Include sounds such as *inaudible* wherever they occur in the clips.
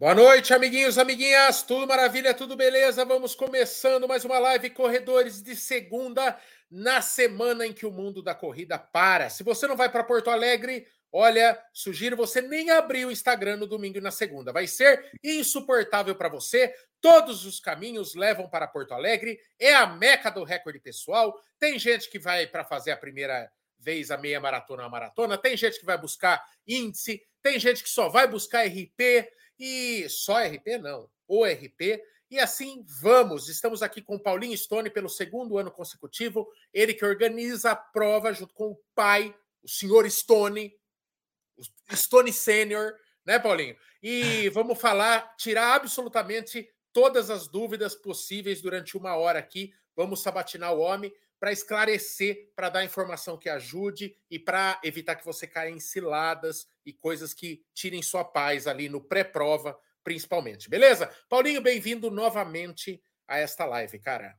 Boa noite, amiguinhos, amiguinhas, tudo maravilha, tudo beleza? Vamos começando mais uma live Corredores de segunda, na semana em que o mundo da corrida para. Se você não vai para Porto Alegre, olha, sugiro você nem abrir o Instagram no domingo e na segunda. Vai ser insuportável para você. Todos os caminhos levam para Porto Alegre, é a meca do recorde pessoal. Tem gente que vai para fazer a primeira vez a meia maratona a maratona, tem gente que vai buscar índice, tem gente que só vai buscar RP e só RP não, o RP. E assim vamos. Estamos aqui com Paulinho Stone pelo segundo ano consecutivo. Ele que organiza a prova junto com o pai, o senhor Stone, o Stone Sênior, né, Paulinho? E *laughs* vamos falar, tirar absolutamente todas as dúvidas possíveis durante uma hora aqui. Vamos sabatinar o homem para esclarecer, para dar informação que ajude e para evitar que você caia em ciladas e coisas que tirem sua paz ali no pré-prova, principalmente. Beleza? Paulinho, bem-vindo novamente a esta live, cara.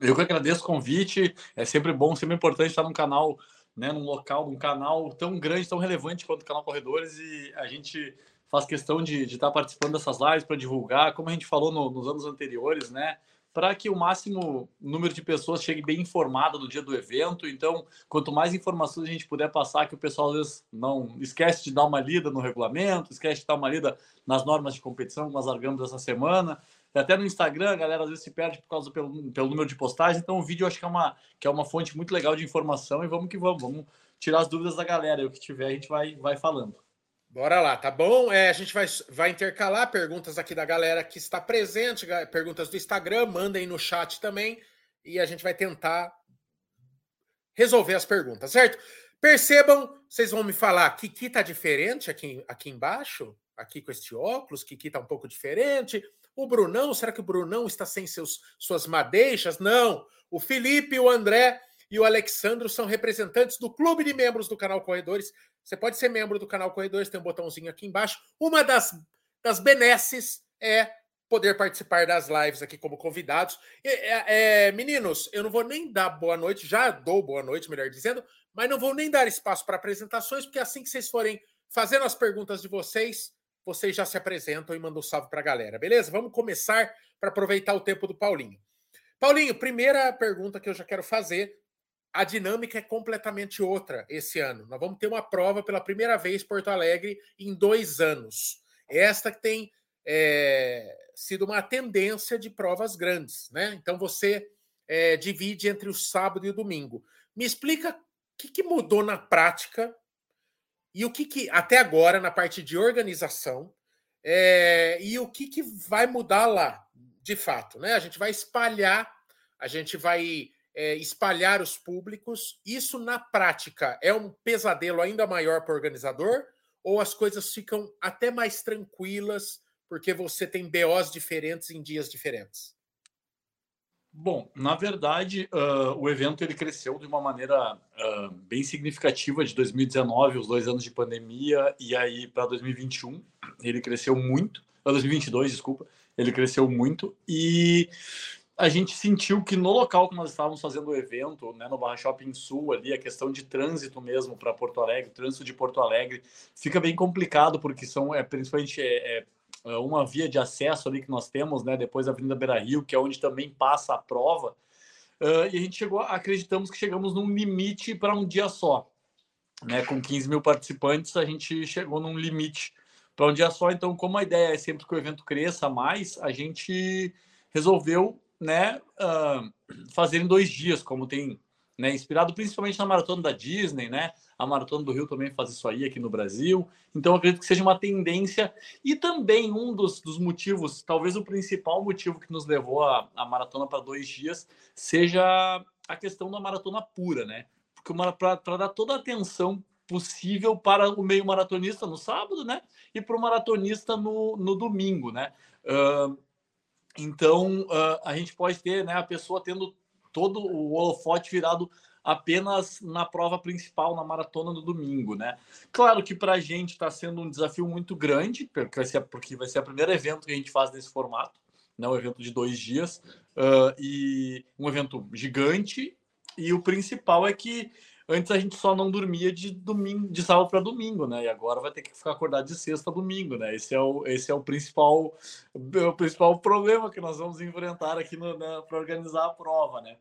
Eu que agradeço o convite. É sempre bom, sempre importante estar num canal, né, num local, num canal tão grande, tão relevante quanto o canal Corredores e a gente faz questão de, de estar participando dessas lives para divulgar, como a gente falou no, nos anos anteriores, né? Para que o máximo número de pessoas chegue bem informado no dia do evento. Então, quanto mais informações a gente puder passar, que o pessoal às vezes não esquece de dar uma lida no regulamento, esquece de dar uma lida nas normas de competição que nós largamos essa semana. Até no Instagram, a galera às vezes se perde por causa pelo, pelo número de postagens. Então, o vídeo eu acho que é, uma, que é uma fonte muito legal de informação e vamos que vamos. Vamos tirar as dúvidas da galera. E o que tiver, a gente vai, vai falando. Bora lá, tá bom? É, a gente vai, vai intercalar perguntas aqui da galera que está presente, perguntas do Instagram, mandem no chat também e a gente vai tentar resolver as perguntas, certo? Percebam, vocês vão me falar, Kiki tá diferente aqui, aqui embaixo? Aqui com este óculos, Kiki tá um pouco diferente. O Brunão, será que o Brunão está sem seus, suas madeixas? Não. O Felipe, o André e o Alexandro são representantes do clube de membros do canal Corredores. Você pode ser membro do canal Corredores, tem um botãozinho aqui embaixo. Uma das, das benesses é poder participar das lives aqui como convidados. É, é, meninos, eu não vou nem dar boa noite, já dou boa noite, melhor dizendo, mas não vou nem dar espaço para apresentações, porque assim que vocês forem fazendo as perguntas de vocês, vocês já se apresentam e mandam um salve para a galera, beleza? Vamos começar para aproveitar o tempo do Paulinho. Paulinho, primeira pergunta que eu já quero fazer a dinâmica é completamente outra esse ano. Nós vamos ter uma prova pela primeira vez Porto Alegre em dois anos. Esta que tem é, sido uma tendência de provas grandes, né? Então você é, divide entre o sábado e o domingo. Me explica o que, que mudou na prática e o que, que até agora na parte de organização é, e o que, que vai mudar lá, de fato, né? A gente vai espalhar, a gente vai é, espalhar os públicos. Isso, na prática, é um pesadelo ainda maior para o organizador? Ou as coisas ficam até mais tranquilas porque você tem BOs diferentes em dias diferentes? Bom, na verdade, uh, o evento ele cresceu de uma maneira uh, bem significativa de 2019, os dois anos de pandemia, e aí para 2021 ele cresceu muito, para 2022, desculpa, ele cresceu muito, e a gente sentiu que no local que nós estávamos fazendo o evento, né, no Barra Shopping Sul, ali, a questão de trânsito mesmo para Porto Alegre, trânsito de Porto Alegre, fica bem complicado, porque são, é, principalmente, é, é, é uma via de acesso ali que nós temos, né, depois da Avenida Beira Rio, que é onde também passa a prova, uh, e a gente chegou, acreditamos que chegamos num limite para um dia só, né, com 15 mil participantes, a gente chegou num limite para um dia só, então, como a ideia é sempre que o evento cresça mais, a gente resolveu né, uh, fazer em dois dias, como tem né, inspirado principalmente na maratona da Disney, né? A maratona do Rio também faz isso aí aqui no Brasil. Então, acredito que seja uma tendência e também um dos, dos motivos, talvez o principal motivo que nos levou a, a maratona para dois dias, seja a questão da maratona pura, né? Porque para dar toda a atenção possível para o meio maratonista no sábado, né? E para o maratonista no, no domingo, né? Uh, então, uh, a gente pode ter né, a pessoa tendo todo o holofote virado apenas na prova principal, na maratona do domingo, né? Claro que para a gente está sendo um desafio muito grande, porque vai, ser, porque vai ser o primeiro evento que a gente faz nesse formato, né? Um evento de dois dias, uh, e um evento gigante, e o principal é que Antes a gente só não dormia de domingo, de sábado para domingo, né? E agora vai ter que ficar acordado de sexta a domingo, né? Esse é o, esse é o principal, o principal problema que nós vamos enfrentar aqui para organizar a prova, né?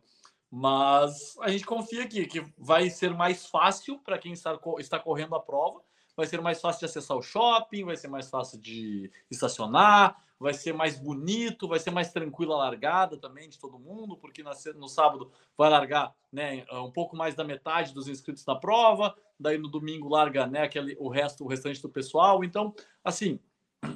Mas a gente confia aqui que vai ser mais fácil para quem está, está correndo a prova, vai ser mais fácil de acessar o shopping, vai ser mais fácil de estacionar, vai ser mais bonito, vai ser mais tranquila a largada também de todo mundo, porque no sábado vai largar né, um pouco mais da metade dos inscritos na prova, daí no domingo larga né, aquele, o resto, o restante do pessoal. Então, assim,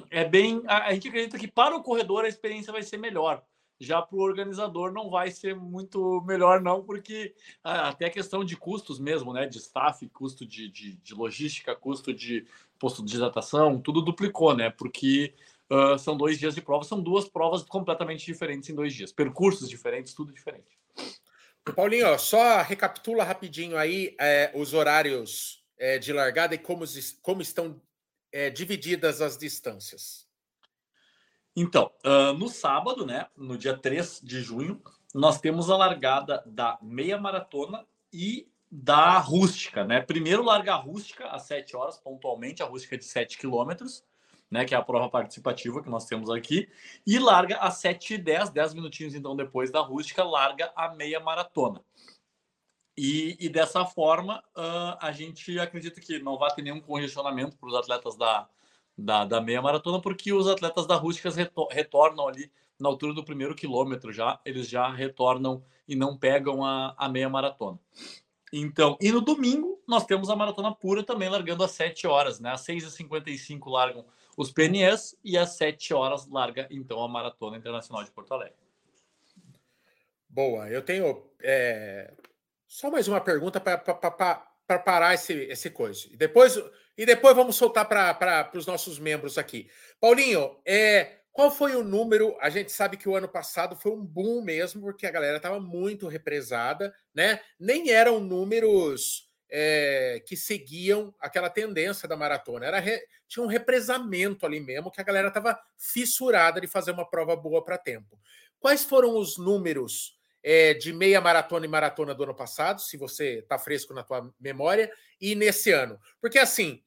é bem. A, a gente acredita que para o corredor a experiência vai ser melhor. Já para o organizador não vai ser muito melhor, não, porque até a questão de custos mesmo, né? De staff, custo de, de, de logística, custo de posto de hidratação, tudo duplicou, né? Porque uh, são dois dias de prova, são duas provas completamente diferentes em dois dias, percursos diferentes, tudo diferente. Paulinho, só recapitula rapidinho aí é, os horários é, de largada e como, como estão é, divididas as distâncias. Então, uh, no sábado, né, no dia 3 de junho, nós temos a largada da meia maratona e da rústica, né? Primeiro larga a rústica às 7 horas, pontualmente, a rústica de 7 quilômetros, né? Que é a prova participativa que nós temos aqui, e larga às 7 e 10, 10 minutinhos então depois da rústica, larga a meia maratona. E, e dessa forma, uh, a gente acredita que não vai ter nenhum congestionamento para os atletas da, da, da meia maratona, porque os atletas da rústicas retornam ali na altura do primeiro quilômetro já, eles já retornam e não pegam a, a meia maratona. Então, e no domingo nós temos a maratona pura também largando às 7 horas, né? Às 6h55 largam os PNS e às 7 horas larga então a Maratona Internacional de Porto Alegre. Boa, eu tenho é... só mais uma pergunta para parar esse, esse coisa. E depois e depois vamos soltar para os nossos membros aqui. Paulinho, é, qual foi o número? A gente sabe que o ano passado foi um boom mesmo, porque a galera estava muito represada, né? Nem eram números é, que seguiam aquela tendência da maratona. Era re, tinha um represamento ali mesmo, que a galera estava fissurada de fazer uma prova boa para tempo. Quais foram os números é, de meia maratona e maratona do ano passado, se você está fresco na tua memória, e nesse ano? Porque assim,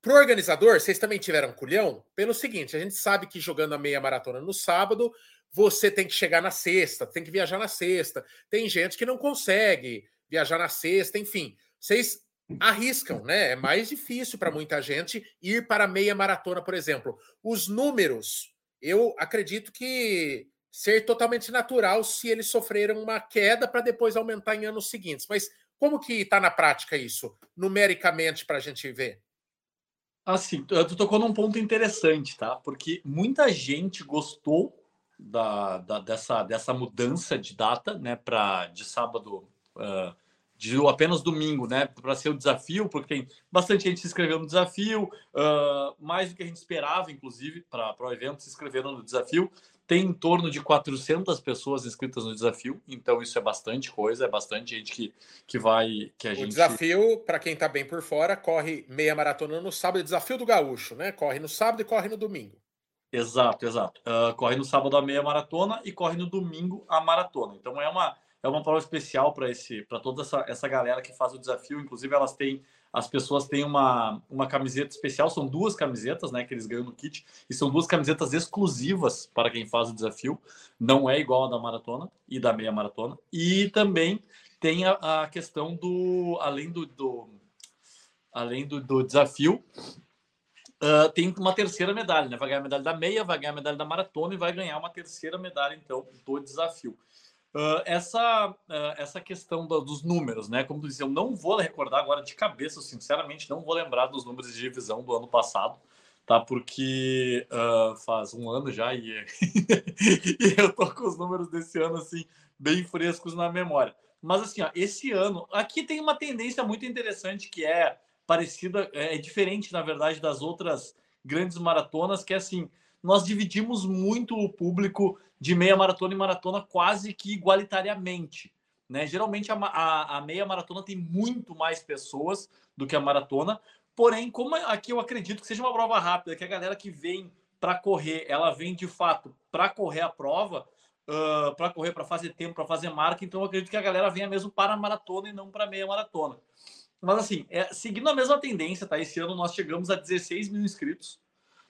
para o organizador, vocês também tiveram culhão? Pelo seguinte, a gente sabe que jogando a meia maratona no sábado, você tem que chegar na sexta, tem que viajar na sexta. Tem gente que não consegue viajar na sexta, enfim. Vocês arriscam, né? É mais difícil para muita gente ir para a meia maratona, por exemplo. Os números, eu acredito que ser totalmente natural se eles sofreram uma queda para depois aumentar em anos seguintes. Mas como que está na prática isso, numericamente, para a gente ver? Assim, tu tocou num ponto interessante, tá? Porque muita gente gostou da, da dessa, dessa mudança de data, né, para de sábado, uh, de apenas domingo, né, para ser o desafio, porque tem bastante gente se inscreveu no desafio, uh, mais do que a gente esperava, inclusive, para o evento se inscreveram no desafio tem em torno de 400 pessoas inscritas no desafio, então isso é bastante coisa, é bastante gente que, que vai. Que a o gente... desafio, para quem está bem por fora, corre meia maratona no sábado, desafio do gaúcho, né? Corre no sábado e corre no domingo. Exato, exato. Uh, corre no sábado a meia maratona e corre no domingo a maratona. Então é uma, é uma prova especial para esse para toda essa, essa galera que faz o desafio. Inclusive, elas têm as pessoas têm uma, uma camiseta especial, são duas camisetas, né, que eles ganham no kit, e são duas camisetas exclusivas para quem faz o desafio, não é igual a da maratona e da meia maratona, e também tem a, a questão do, além do, do além do, do desafio, uh, tem uma terceira medalha, né, vai ganhar a medalha da meia, vai ganhar a medalha da maratona e vai ganhar uma terceira medalha, então, do desafio. Uh, essa, uh, essa questão do, dos números, né? Como tu disse, eu não vou recordar agora de cabeça, sinceramente, não vou lembrar dos números de divisão do ano passado, tá? Porque uh, faz um ano já e, *laughs* e eu tô com os números desse ano, assim, bem frescos na memória. Mas, assim, ó, esse ano, aqui tem uma tendência muito interessante que é parecida, é, é diferente, na verdade, das outras grandes maratonas, que é assim, nós dividimos muito o público de meia maratona e maratona quase que igualitariamente. Né? Geralmente a, a, a, meia maratona tem muito mais pessoas do que a maratona, porém, como aqui eu acredito que seja uma prova rápida, que a galera que vem para correr, ela vem de fato para correr a prova, uh, para correr, para fazer tempo, para fazer marca. Então, eu acredito que a galera venha mesmo para a maratona e não para meia maratona. Mas, assim, é, seguindo a mesma tendência, tá? Esse ano nós chegamos a 16 mil inscritos.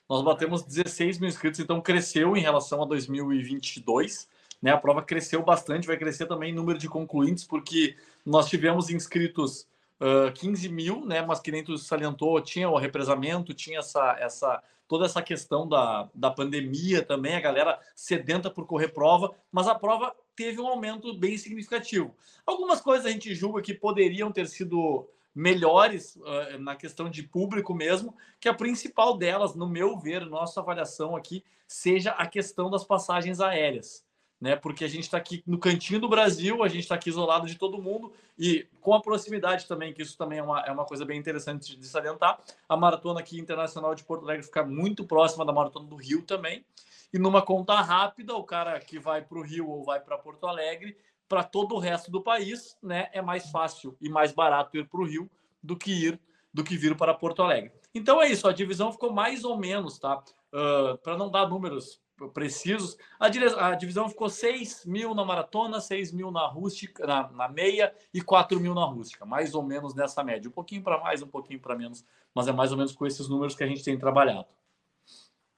Nós batemos 16 mil inscritos, então cresceu em relação a 2022. Né? A prova cresceu bastante, vai crescer também em número de concluintes, porque nós tivemos inscritos uh, 15 mil, né? mas que nem tu salientou, tinha o represamento, tinha essa, essa toda essa questão da, da pandemia também, a galera sedenta por correr prova, mas a prova teve um aumento bem significativo. Algumas coisas a gente julga que poderiam ter sido melhores uh, na questão de público mesmo, que a principal delas, no meu ver, nossa avaliação aqui, seja a questão das passagens aéreas né? Porque a gente está aqui no cantinho do Brasil, a gente está aqui isolado de todo mundo e com a proximidade também, que isso também é uma, é uma coisa bem interessante de salientar. A maratona aqui internacional de Porto Alegre fica muito próxima da maratona do Rio também. E numa conta rápida, o cara que vai para o Rio ou vai para Porto Alegre, para todo o resto do país, né, é mais fácil e mais barato ir para o Rio do que ir do que vir para Porto Alegre. Então é isso, a divisão ficou mais ou menos, tá? Uh, para não dar números precisos. A, a, divisão ficou 6 mil na maratona, 6 mil na rústica, na, na, meia e 4 mil na rústica, mais ou menos nessa média. Um pouquinho para mais, um pouquinho para menos, mas é mais ou menos com esses números que a gente tem trabalhado.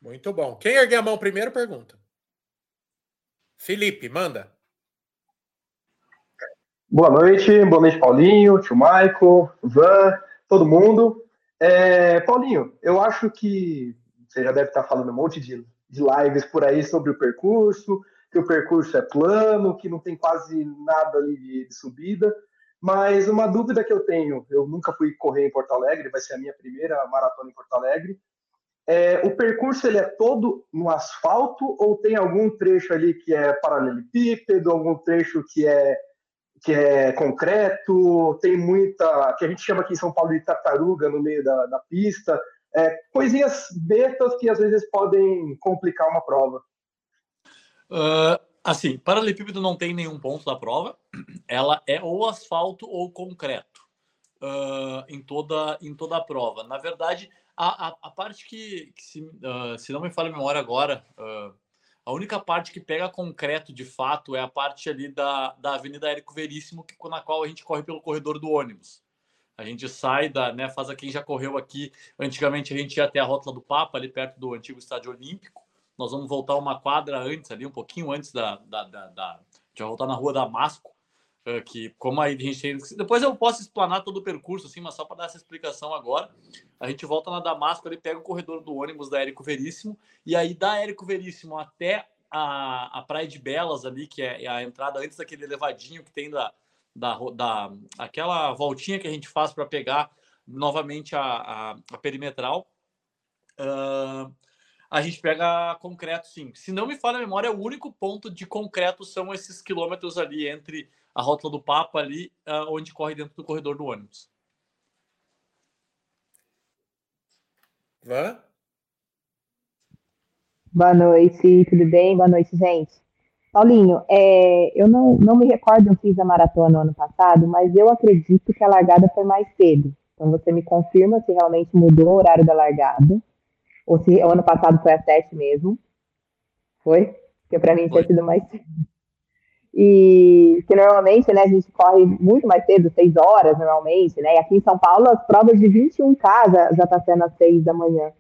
Muito bom. Quem ergue a mão primeiro, pergunta. Felipe, manda. Boa noite, boa noite, Paulinho, tio Michael, Van, todo mundo. É, Paulinho, eu acho que você já deve estar falando um monte de de lives por aí sobre o percurso, que o percurso é plano, que não tem quase nada ali de, de subida. Mas uma dúvida que eu tenho, eu nunca fui correr em Porto Alegre, vai ser a minha primeira maratona em Porto Alegre. É, o percurso ele é todo no asfalto ou tem algum trecho ali que é paralelepípedo, algum trecho que é que é concreto, tem muita que a gente chama aqui em São Paulo de tartaruga no meio da, da pista. É, coisinhas bestas que às vezes podem complicar uma prova. Uh, assim, paralelepípedo não tem nenhum ponto da prova. Ela é ou asfalto ou concreto uh, em, toda, em toda a prova. Na verdade, a, a, a parte que, que se, uh, se, não me falha a memória agora, a única parte que pega concreto de fato é a parte ali da, da Avenida Érico Veríssimo, que, na qual a gente corre pelo corredor do ônibus. A gente sai da, né, faz a quem já correu aqui. Antigamente a gente ia até a Rótula do Papa, ali perto do antigo Estádio Olímpico. Nós vamos voltar uma quadra antes, ali, um pouquinho antes da. da, da, da já voltar na rua Damasco. Que como a gente. Depois eu posso explanar todo o percurso, assim, mas só para dar essa explicação agora. A gente volta na Damasco, ali pega o corredor do ônibus da Érico Veríssimo, e aí da Érico Veríssimo até a, a Praia de Belas ali, que é a entrada antes daquele elevadinho que tem da, da, da aquela voltinha que a gente faz para pegar novamente a, a, a perimetral. Uh, a gente pega concreto, sim. Se não me falha a memória, o único ponto de concreto são esses quilômetros ali entre a rótula do Papa ali, uh, onde corre dentro do corredor do ônibus. Vã? Boa noite, tudo bem? Boa noite, gente. Paulinho, é, eu não, não me recordo, eu fiz a maratona no ano passado, mas eu acredito que a largada foi mais cedo. Então você me confirma se realmente mudou o horário da largada, ou se o ano passado foi às sete mesmo. Foi? Porque para mim tinha sido mais cedo. E que normalmente, né, a gente corre muito mais cedo, seis horas normalmente, né? E aqui em São Paulo as provas de 21K já, já tá sendo às seis da manhã.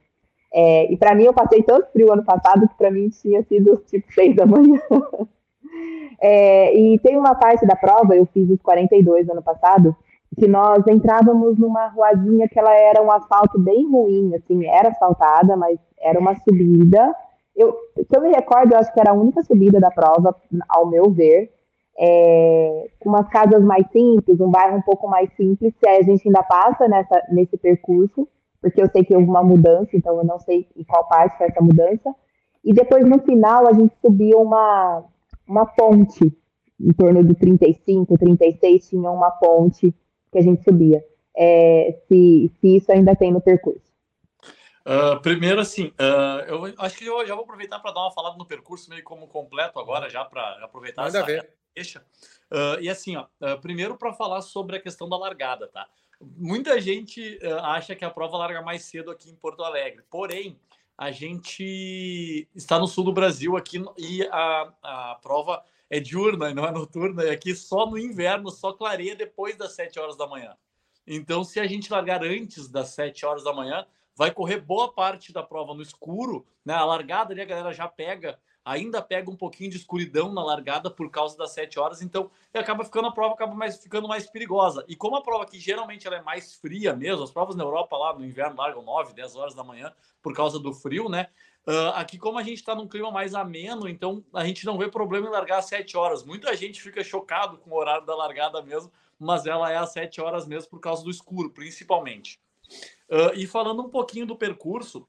É, e para mim, eu passei tanto frio ano passado que para mim tinha sido tipo seis da manhã. *laughs* é, e tem uma parte da prova, eu fiz os 42 ano passado, que nós entrávamos numa ruazinha que ela era um asfalto bem ruim, assim, era asfaltada, mas era uma subida. Eu, se eu me recordo, eu acho que era a única subida da prova, ao meu ver, é, com umas casas mais simples, um bairro um pouco mais simples, que a gente ainda passa nessa, nesse percurso porque eu sei que houve uma mudança, então eu não sei em qual parte foi essa mudança. E depois, no final, a gente subiu uma, uma ponte, em torno de 35, 36, tinha uma ponte que a gente subia. É, se, se isso ainda tem no percurso. Uh, primeiro, assim, uh, eu acho que eu já vou aproveitar para dar uma falada no percurso, meio como completo agora, já para aproveitar Manda essa ver. deixa. Uh, e assim, ó, primeiro para falar sobre a questão da largada, tá? Muita gente acha que a prova larga mais cedo aqui em Porto Alegre. Porém, a gente está no sul do Brasil aqui e a, a prova é diurna, não é noturna, e aqui só no inverno, só clareia depois das 7 horas da manhã. Então, se a gente largar antes das 7 horas da manhã, vai correr boa parte da prova no escuro, né? A largada ali a galera já pega, ainda pega um pouquinho de escuridão na largada por causa das 7 horas, então acaba ficando a prova acaba mais ficando mais perigosa. E como a prova aqui geralmente ela é mais fria mesmo, as provas na Europa lá no inverno largam 9, 10 horas da manhã por causa do frio, né? Uh, aqui, como a gente está num clima mais ameno, então a gente não vê problema em largar às 7 horas. Muita gente fica chocado com o horário da largada mesmo, mas ela é às 7 horas mesmo por causa do escuro, principalmente. Uh, e falando um pouquinho do percurso,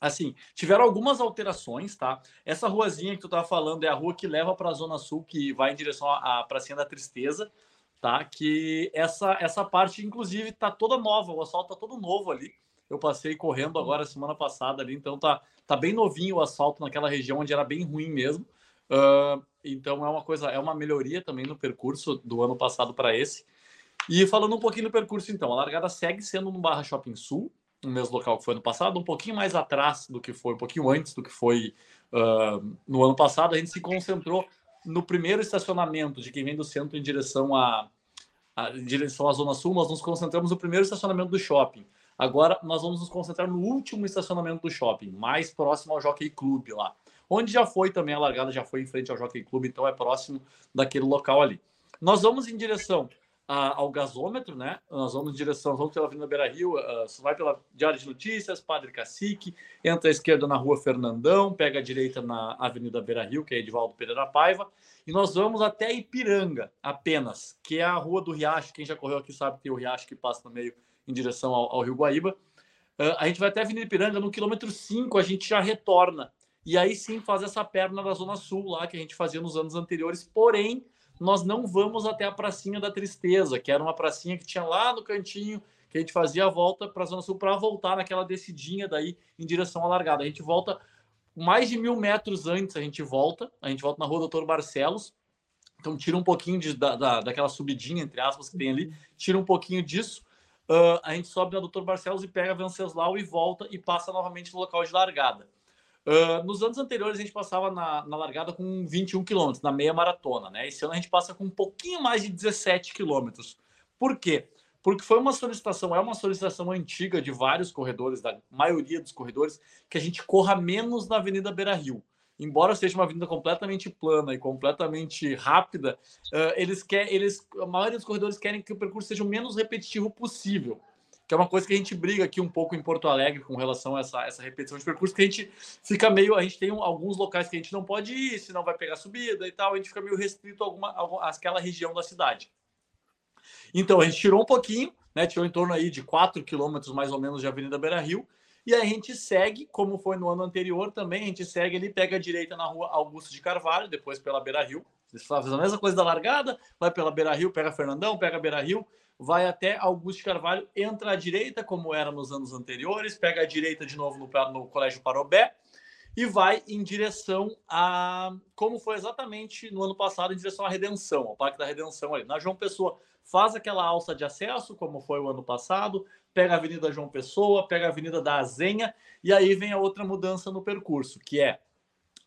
assim, tiveram algumas alterações, tá? Essa ruazinha que tu estava falando é a rua que leva para a Zona Sul, que vai em direção à Pracinha da Tristeza, tá? Que essa, essa parte, inclusive, tá toda nova, o asfalto tá todo novo ali. Eu passei correndo agora semana passada ali, então tá, tá bem novinho o asfalto naquela região onde era bem ruim mesmo. Uh, então é uma coisa, é uma melhoria também no percurso do ano passado para esse. E falando um pouquinho do percurso, então, a largada segue sendo no Barra Shopping Sul, no mesmo local que foi no passado, um pouquinho mais atrás do que foi, um pouquinho antes do que foi uh, no ano passado. A gente se concentrou no primeiro estacionamento de quem vem do centro em direção à, em direção à Zona Sul. Nós nos concentramos no primeiro estacionamento do shopping. Agora nós vamos nos concentrar no último estacionamento do shopping, mais próximo ao Jockey Club lá. Onde já foi também a largada, já foi em frente ao Jockey Club, então é próximo daquele local ali. Nós vamos em direção ao gasômetro, né? Nós vamos em direção, vamos pela Avenida Beira Rio, uh, vai pela Diário de Notícias, Padre Cacique, entra à esquerda na Rua Fernandão, pega a direita na Avenida Beira Rio, que é Edvaldo Pereira Paiva, e nós vamos até Ipiranga apenas, que é a Rua do Riacho. Quem já correu aqui sabe que tem o Riacho que passa no meio em direção ao, ao Rio Guaíba. Uh, a gente vai até a Avenida Ipiranga, no quilômetro 5 a gente já retorna. E aí sim faz essa perna da Zona Sul lá que a gente fazia nos anos anteriores, porém nós não vamos até a pracinha da tristeza, que era uma pracinha que tinha lá no cantinho, que a gente fazia a volta para a Zona Sul para voltar naquela descidinha daí em direção à largada. A gente volta mais de mil metros antes, a gente volta, a gente volta na rua Doutor Barcelos, então tira um pouquinho de, da, da, daquela subidinha, entre aspas, que tem ali, tira um pouquinho disso uh, a gente sobe na Doutor Barcelos e pega Venceslau e volta e passa novamente no local de largada. Uh, nos anos anteriores a gente passava na, na largada com 21 quilômetros, na meia maratona, né? Esse ano a gente passa com um pouquinho mais de 17 quilômetros. Por quê? Porque foi uma solicitação, é uma solicitação antiga de vários corredores, da maioria dos corredores, que a gente corra menos na Avenida Beira Rio embora seja uma avenida completamente plana e completamente rápida, uh, eles querem, eles, a maioria dos corredores querem que o percurso seja o menos repetitivo possível. Que é uma coisa que a gente briga aqui um pouco em Porto Alegre com relação a essa, essa repetição de percurso, que a gente fica meio. A gente tem alguns locais que a gente não pode ir, senão vai pegar subida e tal, a gente fica meio restrito a alguma, àquela região da cidade. Então, a gente tirou um pouquinho, né? Tirou em torno aí de 4 quilômetros mais ou menos de Avenida Beira Rio, e a gente segue, como foi no ano anterior também, a gente segue ali, pega a direita na rua Augusto de Carvalho, depois pela Beira Rio. Eles fazem a mesma coisa da largada, vai pela Beira Rio, pega Fernandão, pega Beira Rio, vai até Augusto Carvalho, entra à direita, como era nos anos anteriores, pega a direita de novo no, no Colégio Parobé e vai em direção a. Como foi exatamente no ano passado, em direção à Redenção, ao Parque da Redenção ali. Na João Pessoa, faz aquela alça de acesso, como foi o ano passado, pega a Avenida João Pessoa, pega a Avenida da Azenha, e aí vem a outra mudança no percurso, que é,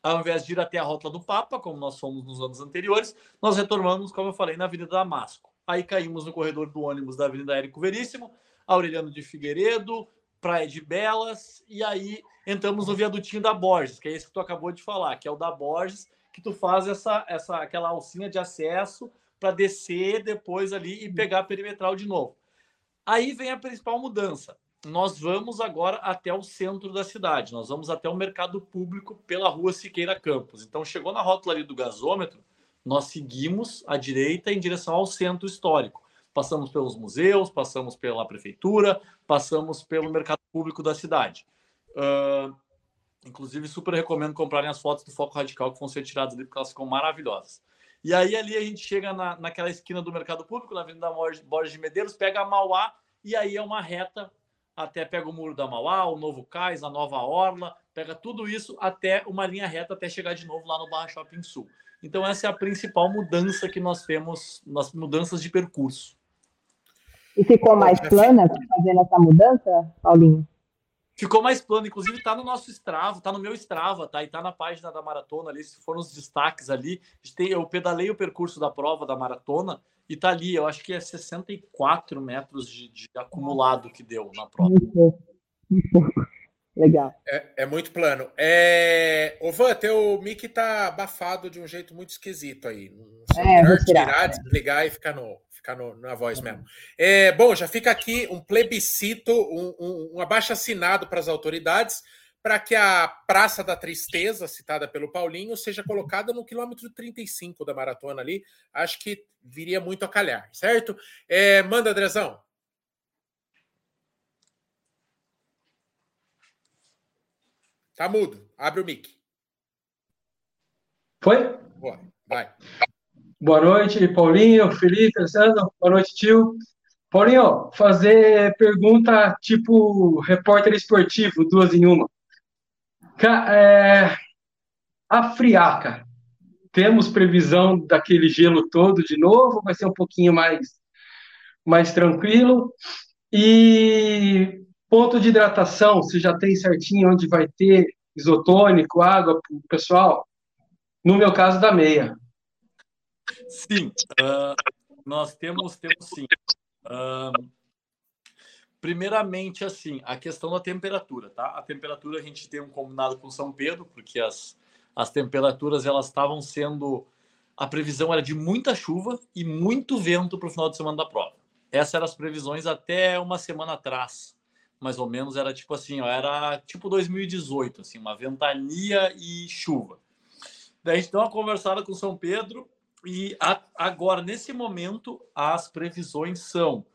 ao invés de ir até a Rota do Papa, como nós fomos nos anos anteriores, nós retornamos, como eu falei, na Avenida Damasco. Aí caímos no corredor do ônibus da Avenida Érico Veríssimo, Aureliano de Figueiredo, Praia de Belas, e aí entramos no viadutinho da Borges, que é esse que tu acabou de falar, que é o da Borges, que tu faz essa, essa aquela alcinha de acesso para descer depois ali e pegar a perimetral de novo. Aí vem a principal mudança. Nós vamos agora até o centro da cidade, nós vamos até o mercado público pela rua Siqueira Campos. Então, chegou na rótula ali do gasômetro, nós seguimos à direita em direção ao centro histórico. Passamos pelos museus, passamos pela prefeitura, passamos pelo mercado público da cidade. Uh, inclusive, super recomendo comprarem as fotos do Foco Radical que vão ser tiradas ali, porque elas ficam maravilhosas. E aí ali a gente chega na, naquela esquina do Mercado Público, na Avenida Borges de Medeiros, pega a Mauá e aí é uma reta até pega o Muro da Mauá, o Novo Cais, a Nova Orla, pega tudo isso até uma linha reta até chegar de novo lá no Barra Shopping Sul. Então essa é a principal mudança que nós temos nas mudanças de percurso. E ficou mais plana fazendo essa mudança, Paulinho? Ficou mais plano, inclusive tá no nosso Strava, tá no meu Strava, tá? E tá na página da maratona ali, se foram os destaques ali. Eu pedalei o percurso da prova da maratona e tá ali, eu acho que é 64 metros de, de acumulado que deu na prova. Legal. É, é, muito plano. É... Ô, Van, teu mic tá abafado de um jeito muito esquisito aí. É, melhor tirar, tirar é. desligar e ficar, no, ficar no, na voz uhum. mesmo. É, bom, já fica aqui um plebiscito, um, um, um abaixo-assinado para as autoridades para que a Praça da Tristeza, citada pelo Paulinho, seja colocada no quilômetro 35 da maratona ali. Acho que viria muito a calhar, certo? É, manda, Andrezão. Tá mudo. Abre o mic. Foi? Boa. Vai. Boa noite, Paulinho, Felipe, César. Boa noite, tio. Paulinho, fazer pergunta tipo repórter esportivo, duas em uma. É, a friaca, temos previsão daquele gelo todo de novo? Vai ser um pouquinho mais, mais tranquilo? E Ponto de hidratação, você já tem certinho onde vai ter isotônico, água pessoal? No meu caso, da meia. Sim, uh, nós temos, temos sim. Uh, primeiramente, assim, a questão da temperatura, tá? A temperatura a gente tem um combinado com São Pedro, porque as, as temperaturas elas estavam sendo. A previsão era de muita chuva e muito vento para o final de semana da prova. Essas eram as previsões até uma semana atrás mais ou menos, era tipo assim, ó, era tipo 2018, assim, uma ventania e chuva. Daí a gente deu uma conversada com São Pedro e a, agora, nesse momento, as previsões são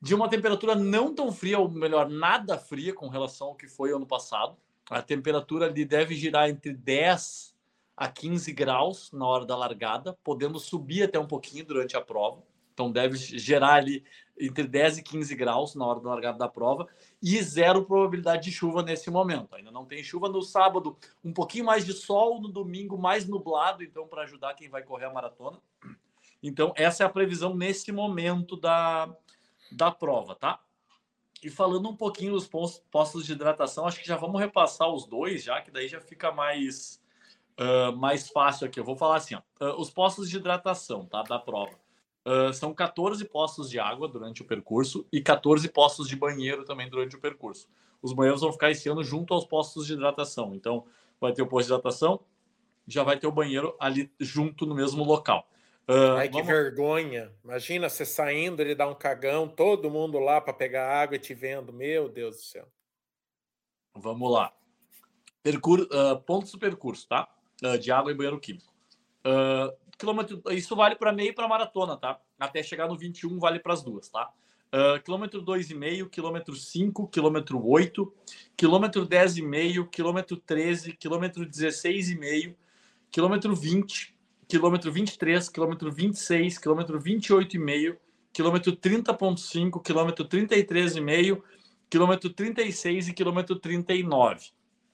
de uma temperatura não tão fria, ou melhor, nada fria com relação ao que foi ano passado. A temperatura ali deve girar entre 10 a 15 graus na hora da largada, podendo subir até um pouquinho durante a prova. Então deve gerar ali entre 10 e 15 graus na hora da largada da prova e zero probabilidade de chuva nesse momento. Ainda não tem chuva no sábado, um pouquinho mais de sol no domingo, mais nublado, então para ajudar quem vai correr a maratona. Então essa é a previsão nesse momento da, da prova, tá? E falando um pouquinho dos postos de hidratação, acho que já vamos repassar os dois, já que daí já fica mais uh, mais fácil aqui. Eu vou falar assim, ó, uh, os postos de hidratação, tá, da prova. Uh, são 14 postos de água durante o percurso e 14 postos de banheiro também durante o percurso. Os banheiros vão ficar esse ano junto aos postos de hidratação. Então, vai ter o posto de hidratação, já vai ter o banheiro ali junto no mesmo local. Uh, Ai, vamos... que vergonha. Imagina você saindo, ele dá um cagão, todo mundo lá para pegar água e te vendo. Meu Deus do céu. Vamos lá. Percur... Uh, pontos do percurso, tá? Uh, de água e banheiro químico. Quilômetro, isso vale para meio e para maratona, tá? Até chegar no 21 vale para as duas, tá? Uh, quilômetro 2,5, quilômetro 5, quilômetro 8, quilômetro 10,5, quilômetro 13, quilômetro 16,5, quilômetro 20, quilômetro 23, quilômetro 26, quilômetro 28,5, quilômetro 30,5, quilômetro 33,5, quilômetro 36 e quilômetro 39.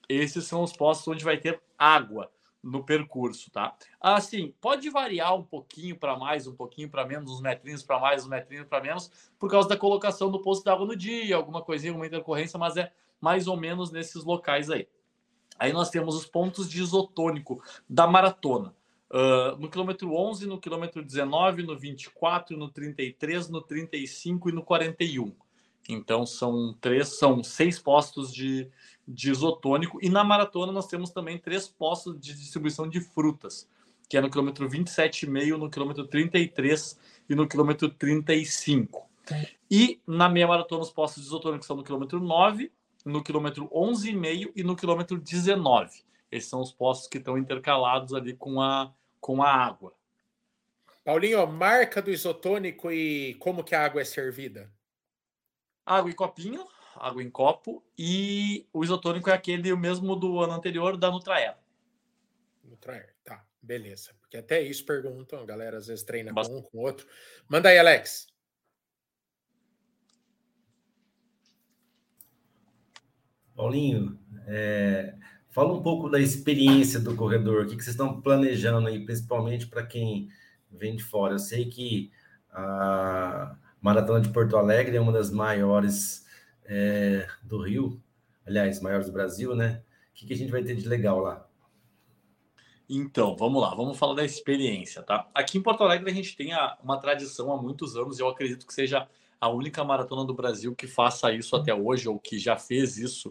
Esses são os postos onde vai ter água no percurso, tá? Assim, pode variar um pouquinho para mais, um pouquinho para menos, uns metrinhos para mais, uns metrinhos para menos, por causa da colocação do posto d'água no dia, alguma coisinha, alguma intercorrência, mas é mais ou menos nesses locais aí. Aí nós temos os pontos de isotônico da maratona. Uh, no quilômetro 11, no quilômetro 19, no 24, no 33, no 35 e no 41. Então são três, são seis postos de, de isotônico. E na maratona nós temos também três postos de distribuição de frutas, que é no quilômetro 27,5, no quilômetro 33 e no quilômetro 35. E na meia maratona os postos de isotônico são no quilômetro 9, no quilômetro 11,5 e no quilômetro 19. Esses são os postos que estão intercalados ali com a, com a água. Paulinho, marca do isotônico e como que a água é servida? Água em copinho, água em copo, e o isotônico é aquele o mesmo do ano anterior da Nutraer. Nutraer, tá, beleza. Porque até isso perguntam, a galera às vezes treina Bast... com um, com outro. Manda aí, Alex. Paulinho, é, fala um pouco da experiência do corredor, o que, que vocês estão planejando aí, principalmente para quem vem de fora. Eu sei que a Maratona de Porto Alegre é uma das maiores é, do Rio, aliás, maiores do Brasil, né? O que, que a gente vai ter de legal lá? Então, vamos lá, vamos falar da experiência, tá? Aqui em Porto Alegre a gente tem uma tradição há muitos anos, e eu acredito que seja a única maratona do Brasil que faça isso até hoje, ou que já fez isso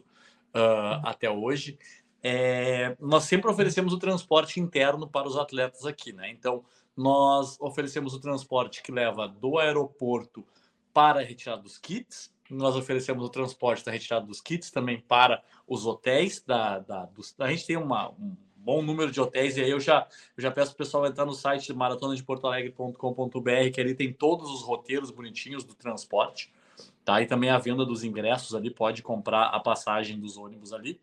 uh, até hoje. É, nós sempre oferecemos o transporte interno para os atletas aqui, né? Então, nós oferecemos o transporte que leva do aeroporto para a retirada dos kits, nós oferecemos o transporte da retirada dos kits também para os hotéis da, da, dos, a gente tem uma, um bom número de hotéis. E aí eu já, eu já peço o pessoal entrar no site maratona de Porto Alegre.com.br, que ali tem todos os roteiros bonitinhos do transporte. Tá? E também a venda dos ingressos ali, pode comprar a passagem dos ônibus ali.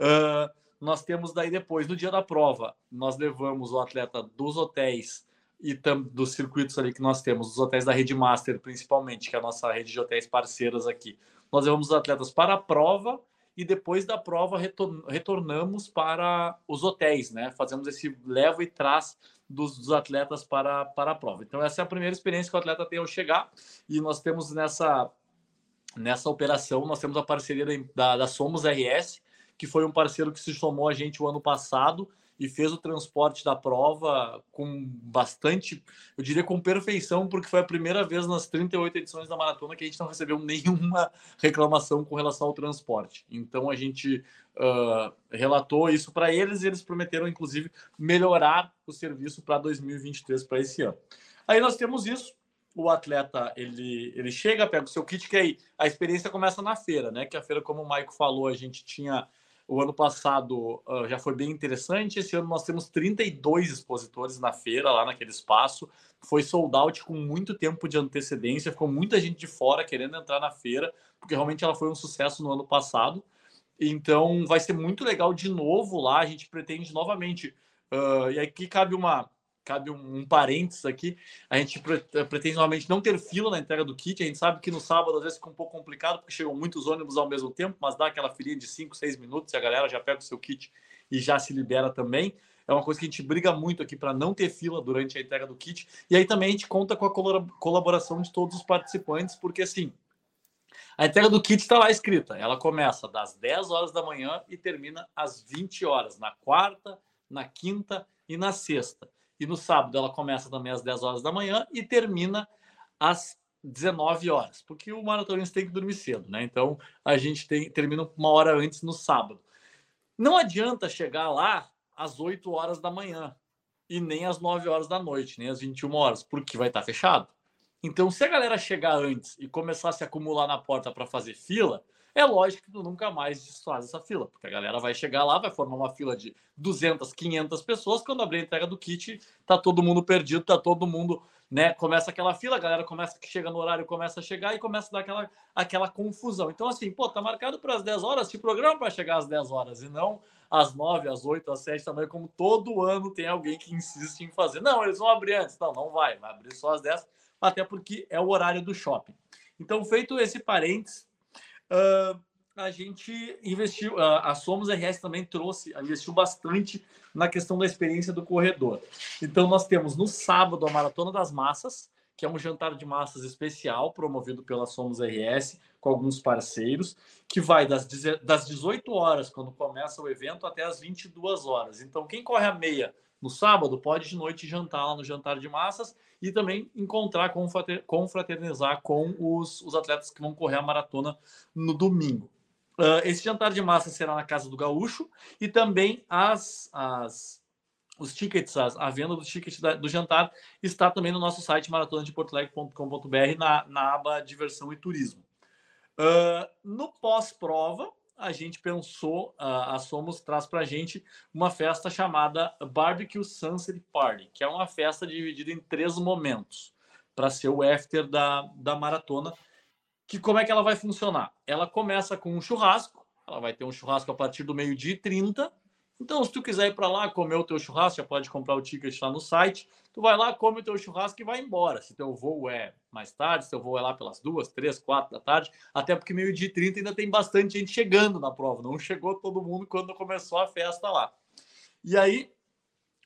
Uh, nós temos daí depois, no dia da prova, nós levamos o atleta dos hotéis e dos circuitos ali que nós temos, os hotéis da Rede Master, principalmente, que é a nossa rede de hotéis parceiras aqui. Nós levamos os atletas para a prova e depois da prova retornamos para os hotéis, né? Fazemos esse leva e traz dos, dos, atletas para, para a prova. Então, essa é a primeira experiência que o atleta tem ao chegar, e nós temos nessa, nessa operação, nós temos a parceria da, da Somos RS, que foi um parceiro que se somou a gente o ano passado e fez o transporte da prova com bastante, eu diria com perfeição, porque foi a primeira vez nas 38 edições da maratona que a gente não recebeu *laughs* nenhuma reclamação com relação ao transporte. Então a gente uh, relatou isso para eles e eles prometeram, inclusive, melhorar o serviço para 2023, para esse ano. Aí nós temos isso. O atleta ele, ele chega, pega o seu kit, que aí a experiência começa na feira, né? Que a feira, como o Maico falou, a gente tinha o ano passado uh, já foi bem interessante. Esse ano nós temos 32 expositores na feira, lá naquele espaço. Foi sold out com muito tempo de antecedência. Ficou muita gente de fora querendo entrar na feira, porque realmente ela foi um sucesso no ano passado. Então vai ser muito legal de novo lá. A gente pretende novamente. Uh, e aqui cabe uma, cabe um, um parênteses aqui. A gente eh, pretende normalmente não ter fila na entrega do kit. A gente sabe que no sábado às vezes fica um pouco complicado, porque chegam muitos ônibus ao mesmo tempo, mas dá aquela filinha de 5, 6 minutos e a galera já pega o seu kit e já se libera também. É uma coisa que a gente briga muito aqui para não ter fila durante a entrega do kit. E aí também a gente conta com a colaboração de todos os participantes, porque assim, a entrega do kit está lá escrita. Ela começa das 10 horas da manhã e termina às 20 horas, na quarta, na quinta e na sexta. E no sábado ela começa também às 10 horas da manhã e termina às 19 horas, porque o maratonista tem que dormir cedo, né? Então a gente tem, termina uma hora antes no sábado. Não adianta chegar lá às 8 horas da manhã e nem às 9 horas da noite, nem às 21 horas, porque vai estar fechado. Então, se a galera chegar antes e começar a se acumular na porta para fazer fila, é lógico que tu nunca mais desfaz essa fila, porque a galera vai chegar lá, vai formar uma fila de 200, 500 pessoas, quando abrir a entrega do kit, tá todo mundo perdido, tá todo mundo, né, começa aquela fila, a galera começa que chega no horário, começa a chegar e começa a dar aquela, aquela confusão. Então assim, pô, tá marcado para as 10 horas, se programa para chegar às 10 horas e não às 9, às 8, às 7 também, como todo ano tem alguém que insiste em fazer. Não, eles vão abrir antes. Não, não vai, vai abrir só às 10, até porque é o horário do shopping. Então, feito esse parênteses, uh, a gente investiu, uh, a Somos RS também trouxe, investiu bastante na questão da experiência do corredor. Então, nós temos no sábado a Maratona das Massas, que é um jantar de massas especial promovido pela Somos RS com alguns parceiros, que vai das, das 18 horas, quando começa o evento, até as 22 horas. Então, quem corre a meia no sábado pode de noite jantar lá no jantar de massas e também encontrar, confraternizar com os, os atletas que vão correr a maratona no domingo. Uh, esse jantar de massa será na Casa do Gaúcho e também as, as, os tickets, as, a venda dos tickets da, do jantar está também no nosso site maratonadeportolegre.com.br na, na aba diversão e turismo. Uh, no pós-prova, a gente pensou, a Somos traz para a gente uma festa chamada Barbecue Sunset Party, que é uma festa dividida em três momentos, para ser o after da, da maratona. Que como é que ela vai funcionar? Ela começa com um churrasco, ela vai ter um churrasco a partir do meio-dia e 30, então, se tu quiser ir para lá comer o teu churrasco, já pode comprar o ticket lá no site. Tu vai lá, come o teu churrasco e vai embora. Se teu voo é mais tarde, se teu voo é lá pelas duas, três, quatro da tarde, até porque meio-dia e trinta ainda tem bastante gente chegando na prova. Não chegou todo mundo quando começou a festa lá. E aí,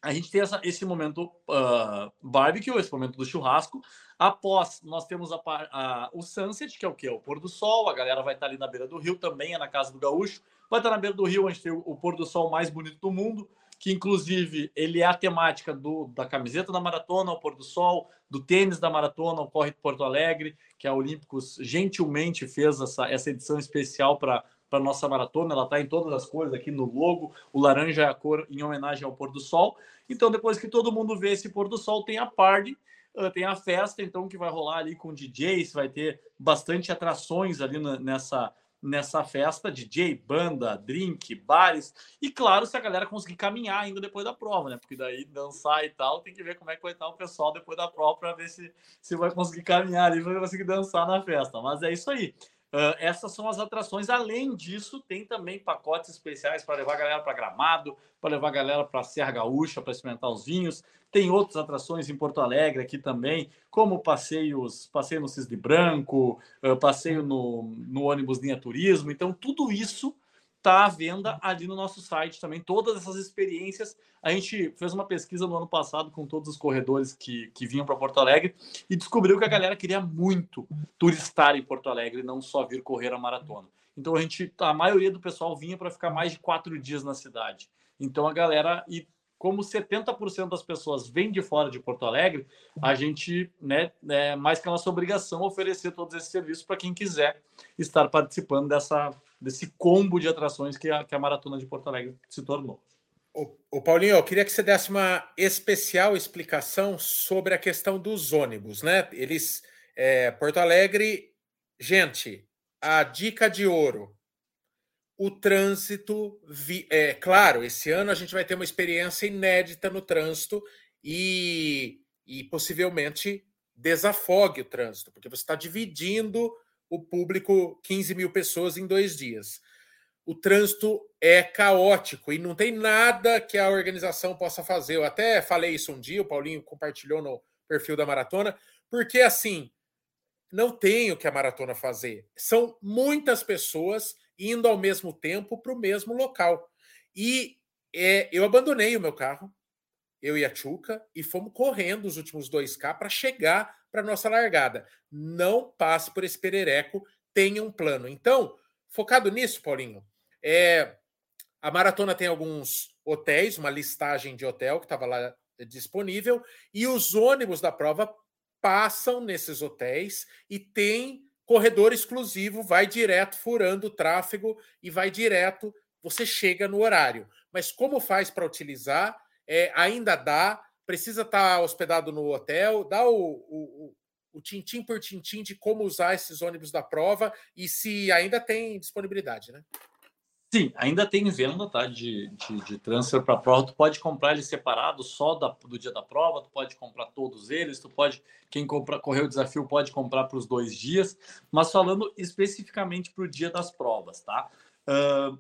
a gente tem essa, esse momento uh, barbecue, esse momento do churrasco. Após, nós temos a, a, o sunset, que é o que? O pôr do sol. A galera vai estar ali na beira do rio, também é na casa do gaúcho. Vai estar na beira do rio, gente tem o, o pôr do sol mais bonito do mundo, que inclusive ele é a temática do, da camiseta da maratona, o pôr do sol, do tênis da maratona, o Corre Porto Alegre, que a Olímpicos gentilmente fez essa, essa edição especial para para nossa maratona. Ela está em todas as cores aqui no logo. O laranja é a cor em homenagem ao pôr do sol. Então, depois que todo mundo vê esse pôr do sol, tem a party, tem a festa, então, que vai rolar ali com DJs, vai ter bastante atrações ali nessa, nessa festa, DJ, banda, drink, bares, e claro, se a galera conseguir caminhar ainda depois da prova, né? Porque daí dançar e tal, tem que ver como é que vai estar o pessoal depois da prova para ver se, se vai conseguir caminhar ali, vai conseguir dançar na festa. Mas é isso aí. Uh, essas são as atrações. Além disso, tem também pacotes especiais para levar a galera para Gramado, para levar a galera para Serra Gaúcha, para experimentar os vinhos. Tem outras atrações em Porto Alegre aqui também, como passeios, passeio no Cisne Branco, uh, passeio no, no ônibus linha turismo. Então, tudo isso está à venda ali no nosso site também. Todas essas experiências. A gente fez uma pesquisa no ano passado com todos os corredores que, que vinham para Porto Alegre e descobriu que a galera queria muito turistar em Porto Alegre, não só vir correr a maratona. Então a gente, a maioria do pessoal vinha para ficar mais de quatro dias na cidade. Então a galera e como 70% das pessoas vêm de fora de Porto Alegre, a gente, né, é mais que a nossa obrigação oferecer todos esses serviços para quem quiser estar participando dessa, desse combo de atrações que a, que a Maratona de Porto Alegre se tornou. O, Paulinho, eu queria que você desse uma especial explicação sobre a questão dos ônibus, né? Eles, é, Porto Alegre, gente, a dica de ouro o trânsito. Vi... É claro, esse ano a gente vai ter uma experiência inédita no trânsito e, e possivelmente desafogue o trânsito, porque você está dividindo o público 15 mil pessoas em dois dias. O trânsito é caótico e não tem nada que a organização possa fazer. Eu até falei isso um dia, o Paulinho compartilhou no perfil da maratona, porque assim não tem o que a maratona fazer. São muitas pessoas indo ao mesmo tempo para o mesmo local. E é, eu abandonei o meu carro, eu e a Chuca, e fomos correndo os últimos 2K para chegar para nossa largada. Não passe por esse perereco, tenha um plano. Então, focado nisso, Paulinho, é, a maratona tem alguns hotéis, uma listagem de hotel que estava lá disponível, e os ônibus da prova passam nesses hotéis e tem corredor exclusivo, vai direto furando o tráfego e vai direto, você chega no horário. Mas como faz para utilizar? É, ainda dá, precisa estar tá hospedado no hotel, dá o, o, o tintim por tintim de como usar esses ônibus da prova e se ainda tem disponibilidade, né? Sim, ainda tem venda tá, de, de, de transfer para prova. Tu pode comprar ele separado só da, do dia da prova, tu pode comprar todos eles, tu pode, quem compra, correr o desafio pode comprar para os dois dias, mas falando especificamente para o dia das provas, tá? Uh,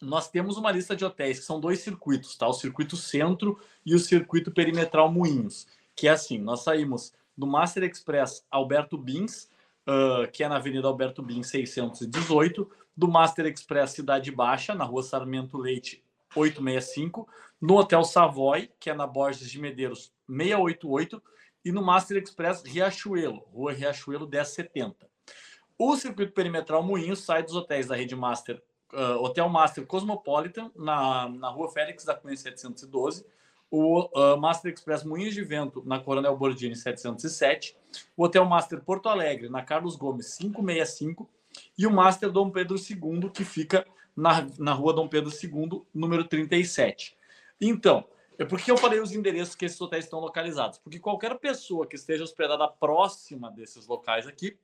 nós temos uma lista de hotéis que são dois circuitos, tá? O circuito centro e o circuito perimetral Moinhos, que é assim, nós saímos do Master Express Alberto Bins, uh, que é na Avenida Alberto Bins 618, do Master Express Cidade Baixa, na rua Sarmento Leite 865, no Hotel Savoy, que é na Borges de Medeiros 688, e no Master Express Riachuelo, rua Riachuelo 1070. O circuito perimetral Moinhos sai dos hotéis da rede Master, uh, Hotel Master Cosmopolitan, na, na rua Félix da Cunha 712, o uh, Master Express Moinhos de Vento, na Coronel Bordini 707, o Hotel Master Porto Alegre, na Carlos Gomes 565, e o Master Dom Pedro II, que fica na, na rua Dom Pedro II, número 37. Então, é por que eu falei os endereços que esses hotéis estão localizados? Porque qualquer pessoa que esteja hospedada próxima desses locais aqui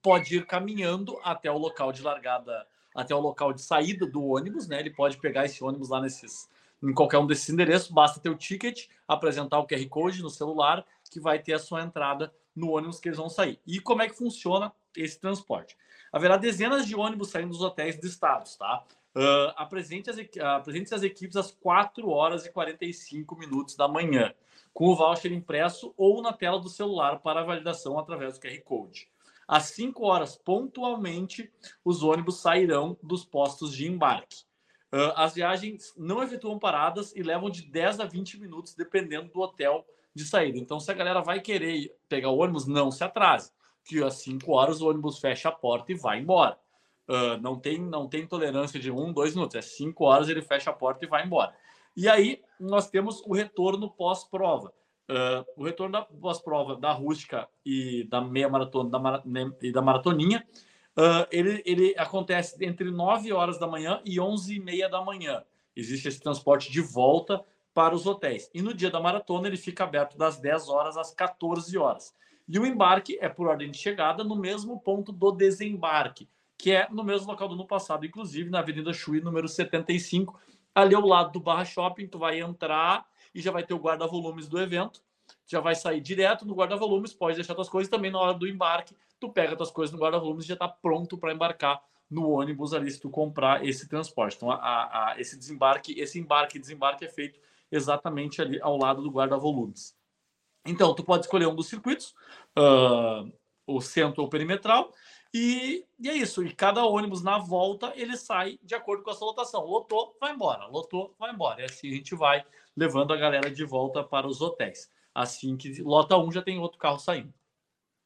pode ir caminhando até o local de largada, até o local de saída do ônibus, né? Ele pode pegar esse ônibus lá nesses, em qualquer um desses endereços, basta ter o ticket, apresentar o QR Code no celular, que vai ter a sua entrada no ônibus que eles vão sair. E como é que funciona esse transporte? haverá dezenas de ônibus saindo dos hotéis do estado, tá? Uh, apresente, as, apresente as equipes às 4 horas e 45 minutos da manhã, com o voucher impresso ou na tela do celular para validação através do QR Code. Às 5 horas, pontualmente, os ônibus sairão dos postos de embarque. Uh, as viagens não efetuam paradas e levam de 10 a 20 minutos, dependendo do hotel de saída. Então, se a galera vai querer pegar o ônibus, não se atrase, que às 5 horas o ônibus fecha a porta e vai embora. Uh, não, tem, não tem tolerância de um, dois minutos, é 5 horas ele fecha a porta e vai embora. E aí nós temos o retorno pós-prova. Uh, o retorno da pós-prova da rústica e da meia maratona da e da maratoninha, uh, ele, ele acontece entre 9 horas da manhã e 11 e meia da manhã. Existe esse transporte de volta para os hotéis. E no dia da maratona ele fica aberto das 10 horas às 14 horas. E o embarque é por ordem de chegada no mesmo ponto do desembarque, que é no mesmo local do ano passado, inclusive na Avenida Chuí, número 75, ali ao lado do Barra Shopping, tu vai entrar e já vai ter o guarda-volumes do evento. Já vai sair direto no guarda-volumes, pode deixar tuas coisas também na hora do embarque. Tu pega tuas coisas no guarda-volumes e já está pronto para embarcar no ônibus ali se tu comprar esse transporte. Então, a, a, esse desembarque, esse embarque e desembarque é feito exatamente ali ao lado do guarda-volumes. Então, tu pode escolher um dos circuitos, uh, o centro ou perimetral, e, e, é isso. E cada ônibus na volta ele sai de acordo com a sua lotação. Lotou, vai embora. Lotou, vai embora. E assim a gente vai levando a galera de volta para os hotéis. Assim que lota um, já tem outro carro saindo.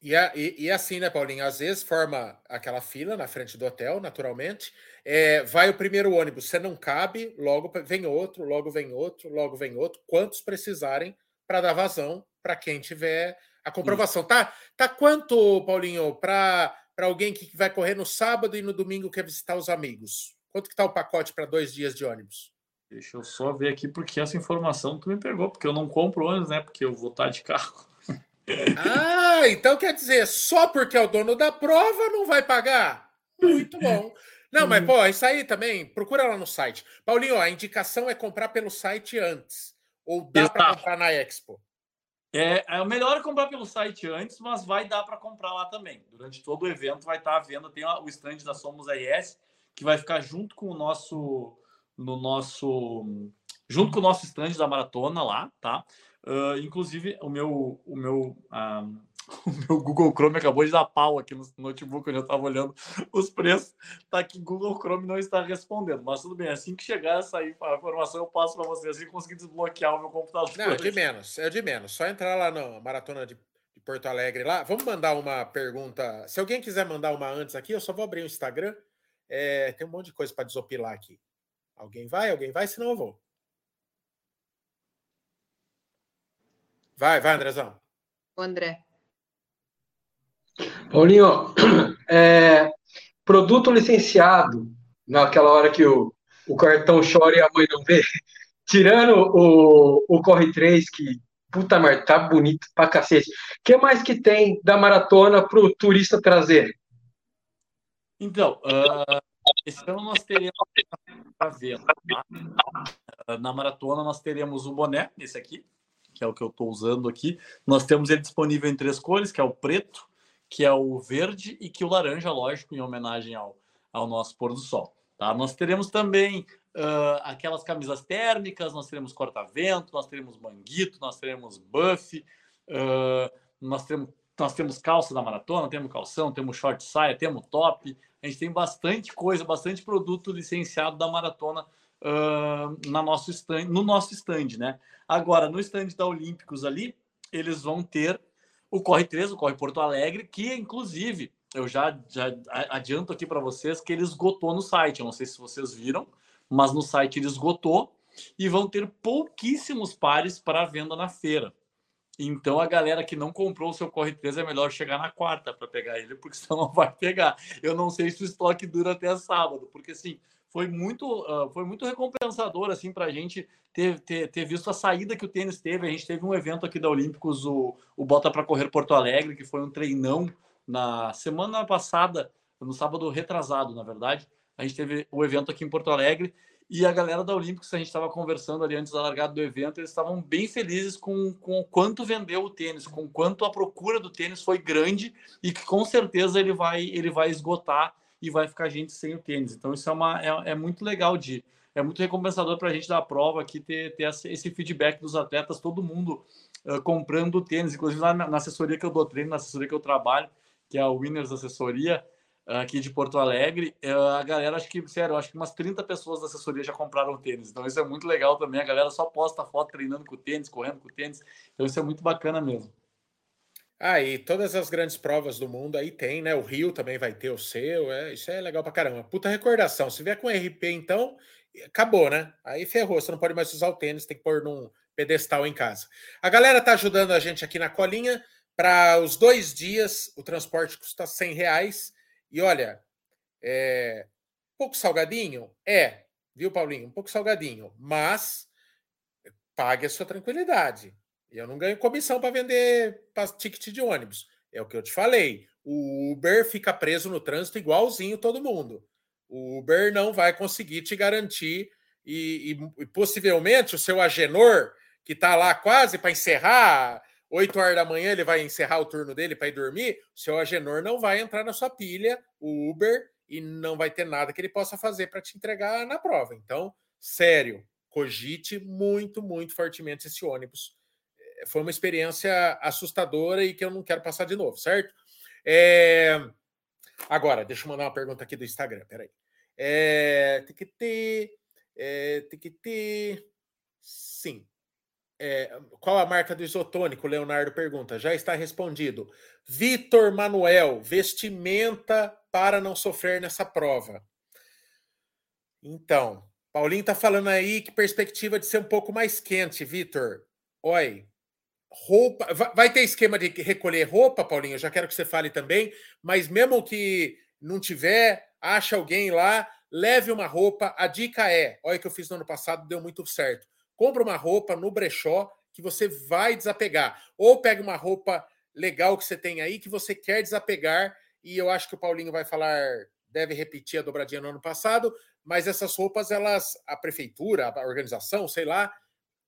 E, e, e, assim, né, Paulinho? Às vezes forma aquela fila na frente do hotel, naturalmente. É, vai o primeiro ônibus, você não cabe, logo vem outro, logo vem outro, logo vem outro. Quantos precisarem para dar vazão para quem tiver a comprovação. Tá, tá quanto, Paulinho, para alguém que vai correr no sábado e no domingo quer visitar os amigos? Quanto que tá o pacote para dois dias de ônibus? Deixa eu só ver aqui, porque essa informação tu me pegou, porque eu não compro ônibus, né? Porque eu vou estar de carro. *laughs* Ah, então quer dizer, só porque é o dono da prova não vai pagar? Muito bom. Não, mas pô, isso aí também, procura lá no site. Paulinho, a indicação é comprar pelo site antes. Ou dá para comprar na Expo? É, é melhor comprar pelo site antes, mas vai dar para comprar lá também. Durante todo o evento vai estar à venda. Tem o stand da Somos AES, que vai ficar junto com o nosso. No nosso junto com o nosso stand da maratona lá, tá? Uh, inclusive, o meu, o meu uh, *laughs* o meu Google Chrome acabou de dar pau aqui no notebook, eu estava olhando os preços. Tá que Google Chrome não está respondendo. Mas tudo bem, assim que chegar essa informação, eu passo para vocês assim conseguir desbloquear o meu computador. Não, é de menos, é de menos. Só entrar lá na maratona de, de Porto Alegre lá. Vamos mandar uma pergunta. Se alguém quiser mandar uma antes aqui, eu só vou abrir o Instagram. É, tem um monte de coisa para desopilar aqui. Alguém vai? Alguém vai? Senão eu vou. Vai, vai, Andrezão. O André. Paulinho, *clears throat* é, produto licenciado, naquela hora que o, o cartão chora e a mãe não vê, *laughs* tirando o, o Corre 3, que puta merda, tá bonito pra cacete. O que mais que tem da maratona pro turista trazer? Então, uh, ano nós teremos. Tá? Na maratona nós teremos o boné, esse aqui, que é o que eu estou usando aqui. Nós temos ele disponível em três cores, que é o preto, que é o verde e que o laranja, lógico, em homenagem ao, ao nosso pôr do sol. Tá? Nós teremos também uh, aquelas camisas térmicas, nós teremos corta-vento, nós teremos manguito, nós teremos buff, uh, nós, temos, nós temos calça da maratona, temos calção, temos short saia, temos top. A gente tem bastante coisa, bastante produto licenciado da maratona uh, na nosso stand, no nosso stand, né? Agora, no stand da Olímpicos ali, eles vão ter o Corre 3, o Corre Porto Alegre, que inclusive eu já, já adianto aqui para vocês que ele esgotou no site. Eu não sei se vocês viram, mas no site ele esgotou e vão ter pouquíssimos pares para venda na feira. Então a galera que não comprou o seu Corre 3 é melhor chegar na quarta para pegar ele, porque *laughs* senão não vai pegar. Eu não sei se o estoque dura até sábado, porque assim, foi muito, uh, foi muito recompensador assim para a gente ter, ter, ter, visto a saída que o tênis teve. A gente teve um evento aqui da Olímpicos, o, o Bota para Correr Porto Alegre, que foi um treinão na semana passada, no sábado retrasado, na verdade. A gente teve o evento aqui em Porto Alegre e a galera da Olímpicos, a gente estava conversando ali antes da largada do evento, eles estavam bem felizes com, com o quanto vendeu o tênis, com quanto a procura do tênis foi grande e que com certeza ele vai, ele vai esgotar e vai ficar gente sem o tênis. Então, isso é, uma, é, é muito legal de. É muito recompensador para a gente da prova aqui ter, ter esse feedback dos atletas, todo mundo uh, comprando tênis, inclusive lá na, na, assessoria que eu dou treino, na assessoria que eu trabalho, que é a Winners Assessoria, aqui de Porto Alegre, eh, a galera, acho que, sério, acho que umas 30 pessoas da assessoria já compraram tênis. Então isso é muito legal também. A galera só posta foto treinando com o tênis, correndo com o tênis. Então isso é muito bacana mesmo. Ah, e todas as grandes provas do mundo aí tem, né? O Rio também vai ter o seu, é, isso é legal pra caramba. Puta recordação. Se vier com RP, então, acabou, né? Aí ferrou, você não pode mais usar o tênis, tem que pôr num pedestal em casa. A galera tá ajudando a gente aqui na colinha. Para os dois dias, o transporte custa 100 reais. E olha, é um pouco salgadinho? É, viu, Paulinho? Um pouco salgadinho, mas pague a sua tranquilidade. Eu não ganho comissão para vender ticket de ônibus. É o que eu te falei. O Uber fica preso no trânsito igualzinho todo mundo. O Uber não vai conseguir te garantir e, e, e possivelmente o seu Agenor, que está lá quase para encerrar 8 horas da manhã ele vai encerrar o turno dele para ir dormir, o seu Agenor não vai entrar na sua pilha, o Uber, e não vai ter nada que ele possa fazer para te entregar na prova. Então, sério, cogite muito, muito fortemente esse ônibus. É, foi uma experiência assustadora e que eu não quero passar de novo, certo? É... Agora, deixa eu mandar uma pergunta aqui do Instagram, peraí. É... Ter. É... Ter. Sim. É, qual a marca do isotônico? Leonardo pergunta. Já está respondido. Vitor Manuel, vestimenta para não sofrer nessa prova. Então, Paulinho está falando aí que perspectiva de ser um pouco mais quente, Vitor. Oi. Roupa. Vai ter esquema de recolher roupa, Paulinho? Eu já quero que você fale também. Mas mesmo que não tiver, acha alguém lá, leve uma roupa. A dica é: olha que eu fiz no ano passado, deu muito certo compra uma roupa no brechó que você vai desapegar. Ou pega uma roupa legal que você tem aí que você quer desapegar. E eu acho que o Paulinho vai falar, deve repetir a dobradinha no ano passado, mas essas roupas, elas, a prefeitura, a organização, sei lá,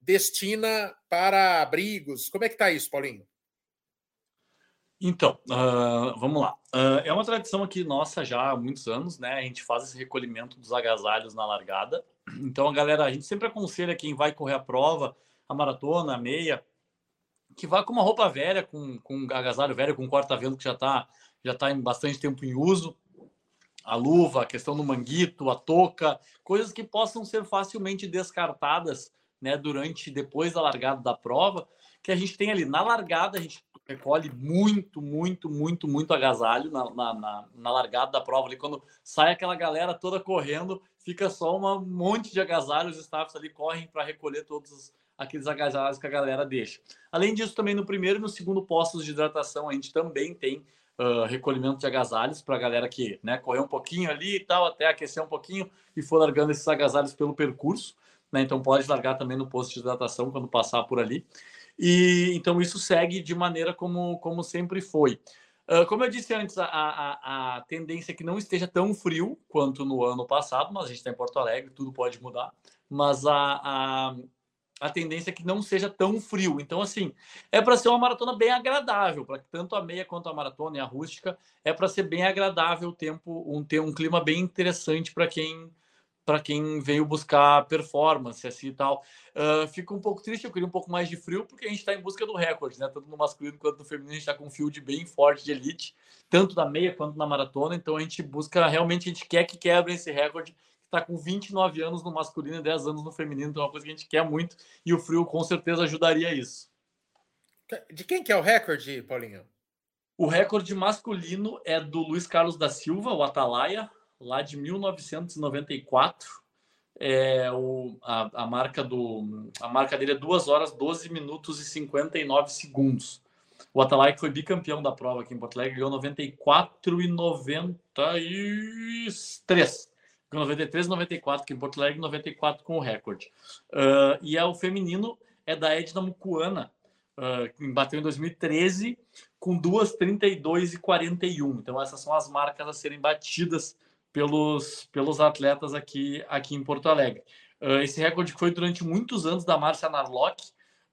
destina para abrigos. Como é que tá isso, Paulinho? Então, uh, vamos lá. Uh, é uma tradição aqui nossa já há muitos anos, né? A gente faz esse recolhimento dos agasalhos na largada. Então, a galera, a gente sempre aconselha quem vai correr a prova, a maratona, a meia, que vá com uma roupa velha, com, com um agasalho velho, com um corta-vento que já está já tá em bastante tempo em uso, a luva, a questão do manguito, a touca, coisas que possam ser facilmente descartadas né, durante, depois da largada da prova, que a gente tem ali na largada, a gente recolhe muito, muito, muito, muito agasalho na, na, na, na largada da prova, ali quando sai aquela galera toda correndo, fica só um monte de agasalhos, os staffs ali correm para recolher todos aqueles agasalhos que a galera deixa. Além disso, também no primeiro e no segundo postos de hidratação, a gente também tem uh, recolhimento de agasalhos para a galera que né, correu um pouquinho ali e tal, até aquecer um pouquinho e for largando esses agasalhos pelo percurso. Né, então pode largar também no posto de hidratação quando passar por ali. E então isso segue de maneira como, como sempre foi. Uh, como eu disse antes, a, a, a, tendência é que não esteja tão frio quanto no ano passado, mas a gente está em Porto Alegre, tudo pode mudar. Mas a, a, a tendência é que não seja tão frio. Então, assim, é para ser uma maratona bem agradável, para tanto a meia quanto a maratona e a rústica, é para ser bem agradável o tempo, um, ter um clima bem interessante para quem para quem veio buscar performance assim e tal. Uh, fico um pouco triste, eu queria um pouco mais de frio, porque a gente está em busca do recorde, né? Tanto no masculino quanto no feminino, a gente está com um field bem forte de elite, tanto na meia quanto na maratona. Então a gente busca, realmente, a gente quer que quebre esse recorde. Está com 29 anos no masculino e 10 anos no feminino, então é uma coisa que a gente quer muito, e o frio com certeza ajudaria isso. De quem que é o recorde, Paulinho? O recorde masculino é do Luiz Carlos da Silva, o Atalaia, lá de 1994. É, o, a, a, marca do, a marca dele é 2 horas, 12 minutos e 59 segundos. O Atalaia, foi bicampeão da prova aqui em Porto Alegre, ganhou 94 e 93. 93 e 94 aqui em Porto Alegre, 94 com o recorde. Uh, e é o feminino é da Edna Mucuana, uh, que bateu em 2013 com 2:32 e 41. Então essas são as marcas a serem batidas pelos, pelos atletas aqui, aqui em Porto Alegre. Uh, esse recorde foi durante muitos anos da Márcia Narlock,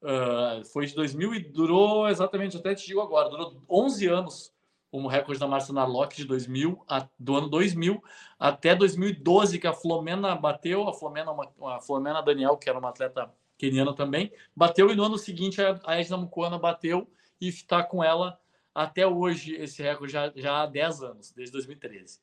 uh, foi de 2000 e durou exatamente, até te digo agora, durou 11 anos o recorde da Márcia Narlock de 2000, a, do ano 2000 até 2012, que a Flomena bateu, a Flomena, uma, a Flomena Daniel, que era uma atleta keniana também, bateu, e no ano seguinte a, a Edna Mukuana bateu e está com ela até hoje esse recorde já, já há 10 anos, desde 2013.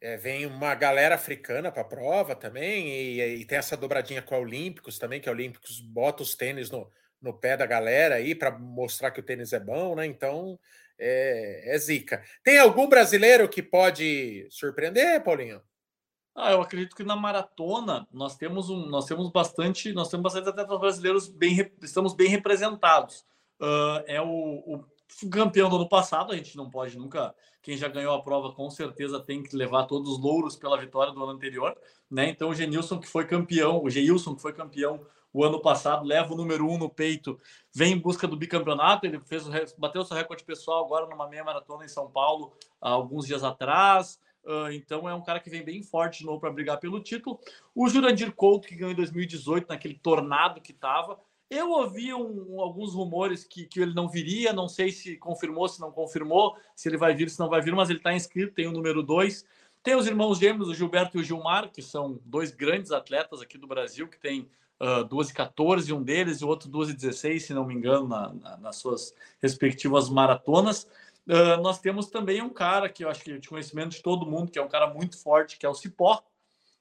É, vem uma galera africana para a prova também, e, e, tem essa dobradinha com a Olímpicos também, que a Olímpicos bota os tênis no, no pé da galera aí para mostrar que o tênis é bom, né? Então é, é zica. Tem algum brasileiro que pode surpreender, Paulinho? Ah, eu acredito que na maratona nós temos um, nós temos bastante, nós temos bastante atletas brasileiros bem, estamos bem representados. Uh, é o, o campeão do ano passado, a gente não pode nunca. Quem já ganhou a prova com certeza tem que levar todos os louros pela vitória do ano anterior, né? Então o Genilson, que foi campeão, o Geilson, que foi campeão o ano passado, leva o número um no peito, vem em busca do bicampeonato. Ele fez o, bateu seu recorde pessoal agora numa meia maratona em São Paulo, há alguns dias atrás. Uh, então é um cara que vem bem forte de novo para brigar pelo título. O Jurandir Couto, que ganhou em 2018, naquele tornado que estava, eu ouvi um, alguns rumores que, que ele não viria, não sei se confirmou, se não confirmou, se ele vai vir, se não vai vir, mas ele está inscrito, tem o número 2. Tem os irmãos gêmeos, o Gilberto e o Gilmar, que são dois grandes atletas aqui do Brasil, que tem uh, 2 e 14, um deles, e o outro 2 e 16, se não me engano, na, na, nas suas respectivas maratonas. Uh, nós temos também um cara que eu acho que é de conhecimento de todo mundo, que é um cara muito forte, que é o Cipó,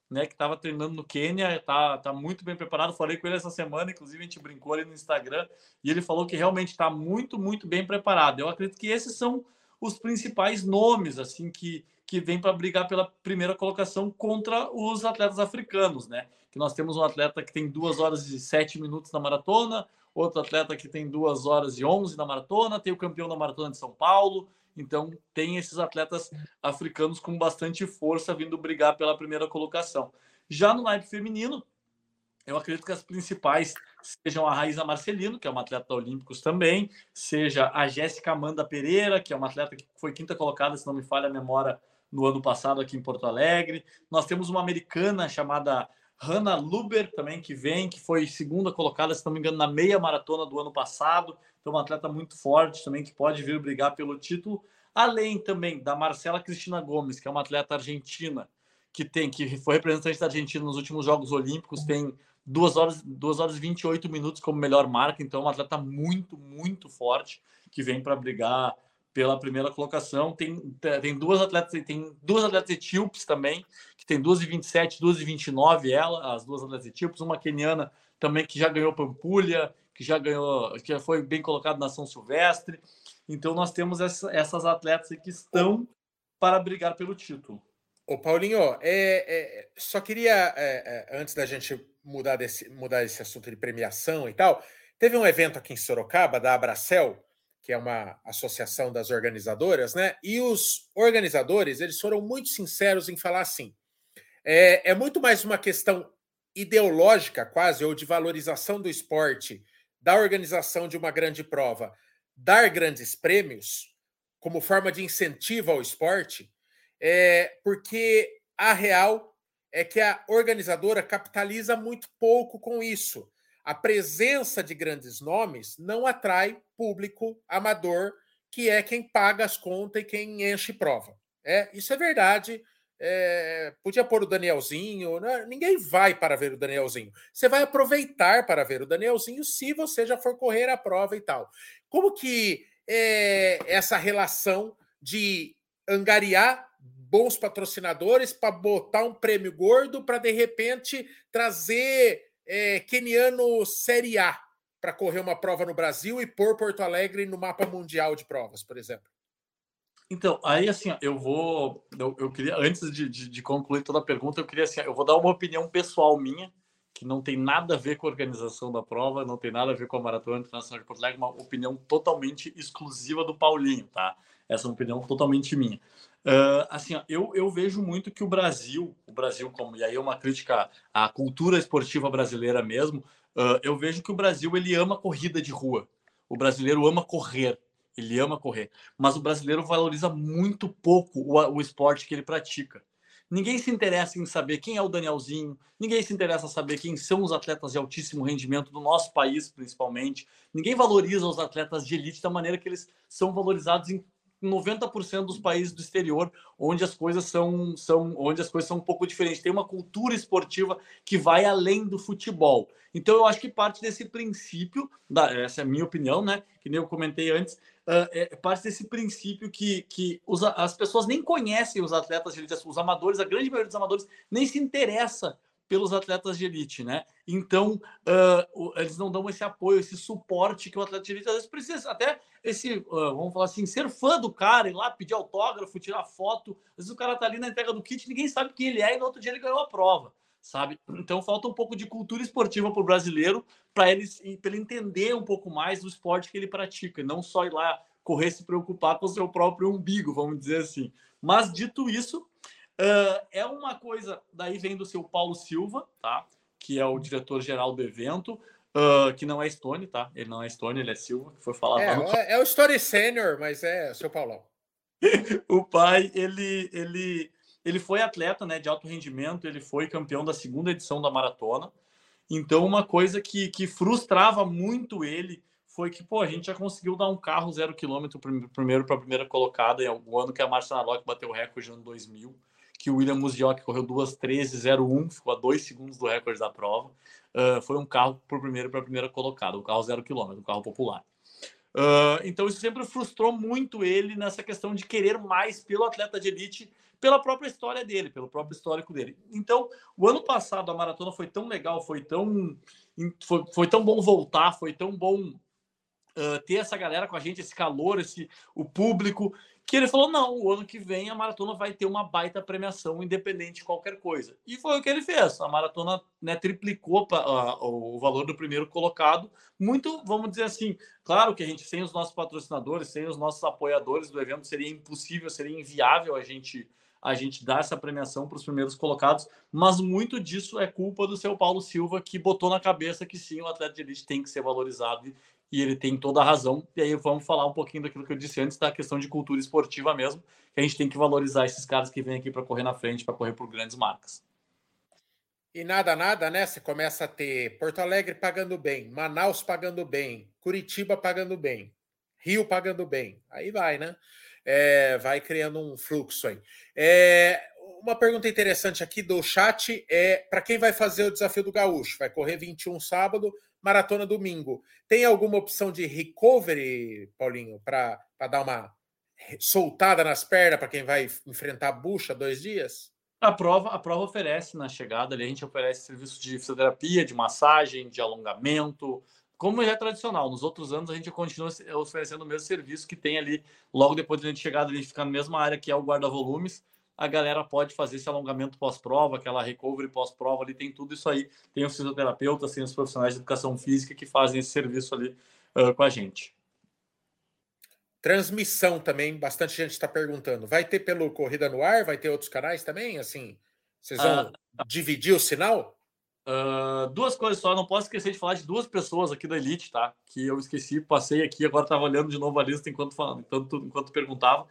né, que estava treinando no Quênia, tá, tá muito bem preparado. Falei com ele essa semana, inclusive a gente brincou ali no Instagram, e ele falou que realmente está muito, muito bem preparado. Eu acredito que esses são os principais nomes assim que, que vêm para brigar pela primeira colocação contra os atletas africanos, né? Que nós temos um atleta que tem duas horas e sete minutos na maratona, outro atleta que tem duas horas e onze na maratona, tem o campeão da maratona de São Paulo, então, tem esses atletas africanos com bastante força vindo brigar pela primeira colocação. Já no naipe feminino, eu acredito que as principais sejam a Raíza Marcelino, que é uma atleta olímpicos também, seja a Jéssica Amanda Pereira, que é uma atleta que foi quinta colocada, se não me falha a memória, no ano passado aqui em Porto Alegre. Nós temos uma americana chamada Hannah Luber também, que vem, que foi segunda colocada, se não me engano, na meia maratona do ano passado. Então, uma atleta muito forte também, que pode vir brigar pelo título. Além também da Marcela Cristina Gomes, que é uma atleta argentina, que tem que foi representante da Argentina nos últimos Jogos Olímpicos, tem 2 horas, 2 horas e 28 minutos como melhor marca, então é uma atleta muito, muito forte, que vem para brigar pela primeira colocação. Tem, tem duas atletas, tem duas atletas etíopes também, que tem 2 e 27, 2 e 29 ela, as duas atletas etíopes, uma keniana também que já ganhou Pampulha, que já ganhou, que já foi bem colocado na São Silvestre. Então nós temos essa, essas atletas que estão para brigar pelo título. Ô Paulinho, é, é, só queria, é, é, antes da gente mudar, desse, mudar esse assunto de premiação e tal, teve um evento aqui em Sorocaba, da Abracel, que é uma associação das organizadoras, né? E os organizadores, eles foram muito sinceros em falar assim, é, é muito mais uma questão ideológica, quase, ou de valorização do esporte, da organização de uma grande prova, dar grandes prêmios como forma de incentivo ao esporte, é porque a real é que a organizadora capitaliza muito pouco com isso a presença de grandes nomes não atrai público amador, que é quem paga as contas e quem enche prova. É, isso é verdade. É, podia pôr o Danielzinho, né? ninguém vai para ver o Danielzinho. Você vai aproveitar para ver o Danielzinho se você já for correr a prova e tal. Como que é essa relação de angariar bons patrocinadores para botar um prêmio gordo para de repente trazer é, keniano Série A para correr uma prova no Brasil e pôr Porto Alegre no mapa mundial de provas, por exemplo? Então, aí assim, eu vou. Eu, eu queria, antes de, de, de, concluir toda a pergunta, eu queria assim, eu vou dar uma opinião pessoal minha, que não tem nada a ver com a organização da prova, não tem nada a ver com a Maratona Internacional de Porto Alegre, uma opinião totalmente exclusiva do Paulinho, tá? Essa é uma opinião totalmente minha. Uh, assim, eu, eu vejo muito que o Brasil, o Brasil, como e aí é uma crítica à cultura esportiva brasileira mesmo, uh, eu vejo que o Brasil ele ama corrida de rua. O brasileiro ama correr, ele ama correr, mas o brasileiro valoriza muito pouco o, o esporte que ele pratica. Ninguém se interessa em saber quem é o Danielzinho, ninguém se interessa em saber quem são os atletas de altíssimo rendimento do nosso país, principalmente. Ninguém valoriza os atletas de elite da maneira que eles são valorizados em 90% dos países do exterior, onde as coisas são, são, onde as coisas são um pouco diferentes. Tem uma cultura esportiva que vai além do futebol. Então eu acho que parte desse princípio, da, essa é a minha opinião, né? Que nem eu comentei antes, uh, é, parte desse princípio que, que os, as pessoas nem conhecem os atletas os amadores, a grande maioria dos amadores nem se interessa pelos atletas de elite, né? Então, uh, eles não dão esse apoio, esse suporte que o atleta de elite às vezes precisa. Até esse, uh, vamos falar assim, ser fã do cara, ir lá pedir autógrafo, tirar foto. Às vezes o cara tá ali na entrega do kit, ninguém sabe quem ele é e no outro dia ele ganhou a prova, sabe? Então falta um pouco de cultura esportiva para o brasileiro, para ele, ele entender um pouco mais do esporte que ele pratica, não só ir lá correr se preocupar com o seu próprio umbigo, vamos dizer assim. Mas dito isso, Uh, é uma coisa, daí vem do seu Paulo Silva, tá? Que é o diretor-geral do evento, uh, que não é Stone, tá? Ele não é Stone, ele é Silva, que foi falar. É, no... é o Stone Sênior, mas é o seu Paulão. *laughs* o pai, ele, ele, ele foi atleta né, de alto rendimento, ele foi campeão da segunda edição da maratona. Então, uma coisa que, que frustrava muito ele foi que, pô, a gente já conseguiu dar um carro zero quilômetro primeiro para a primeira colocada em algum ano que a Marcia Narlock bateu o recorde no ano 2000 que o William Musioc correu 2:13:01, ficou a dois segundos do recorde da prova. Uh, foi um carro por primeiro para a primeira colocada, um carro zero quilômetro, um carro popular. Uh, então isso sempre frustrou muito ele nessa questão de querer mais pelo atleta de elite, pela própria história dele, pelo próprio histórico dele. Então, o ano passado a maratona foi tão legal, foi tão foi, foi tão bom voltar, foi tão bom uh, ter essa galera com a gente, esse calor, esse o público que ele falou: não, o ano que vem a maratona vai ter uma baita premiação, independente de qualquer coisa. E foi o que ele fez. A maratona né, triplicou pra, o valor do primeiro colocado. Muito, vamos dizer assim, claro que a gente, sem os nossos patrocinadores, sem os nossos apoiadores do evento, seria impossível, seria inviável a gente a gente dar essa premiação para os primeiros colocados, mas muito disso é culpa do seu Paulo Silva, que botou na cabeça que sim, o atleta de elite tem que ser valorizado e ele tem toda a razão. E aí vamos falar um pouquinho daquilo que eu disse antes, da questão de cultura esportiva mesmo, que a gente tem que valorizar esses caras que vêm aqui para correr na frente, para correr por grandes marcas. E nada, nada, né? Você começa a ter Porto Alegre pagando bem, Manaus pagando bem, Curitiba pagando bem, Rio pagando bem. Aí vai, né? É, vai criando um fluxo aí. É, uma pergunta interessante aqui do chat é para quem vai fazer o desafio do Gaúcho? Vai correr 21 sábado, maratona domingo. Tem alguma opção de recovery, Paulinho, para dar uma soltada nas pernas para quem vai enfrentar a bucha dois dias? A prova, a prova oferece na chegada a gente oferece serviço de fisioterapia, de massagem, de alongamento, como é tradicional. Nos outros anos a gente continua oferecendo o mesmo serviço que tem ali logo depois de a gente chegar ali, ficar na mesma área que é o guarda-volumes a galera pode fazer esse alongamento pós-prova, aquela recovery pós-prova ali, tem tudo isso aí. Tem os fisioterapeutas, tem os profissionais de educação física que fazem esse serviço ali uh, com a gente. Transmissão também, bastante gente está perguntando. Vai ter pelo Corrida no Ar? Vai ter outros canais também? Assim, vocês vão uh, dividir o sinal? Uh, duas coisas só, não posso esquecer de falar de duas pessoas aqui da Elite, tá? Que eu esqueci, passei aqui, agora estava olhando de novo a lista enquanto falando, enquanto, enquanto perguntava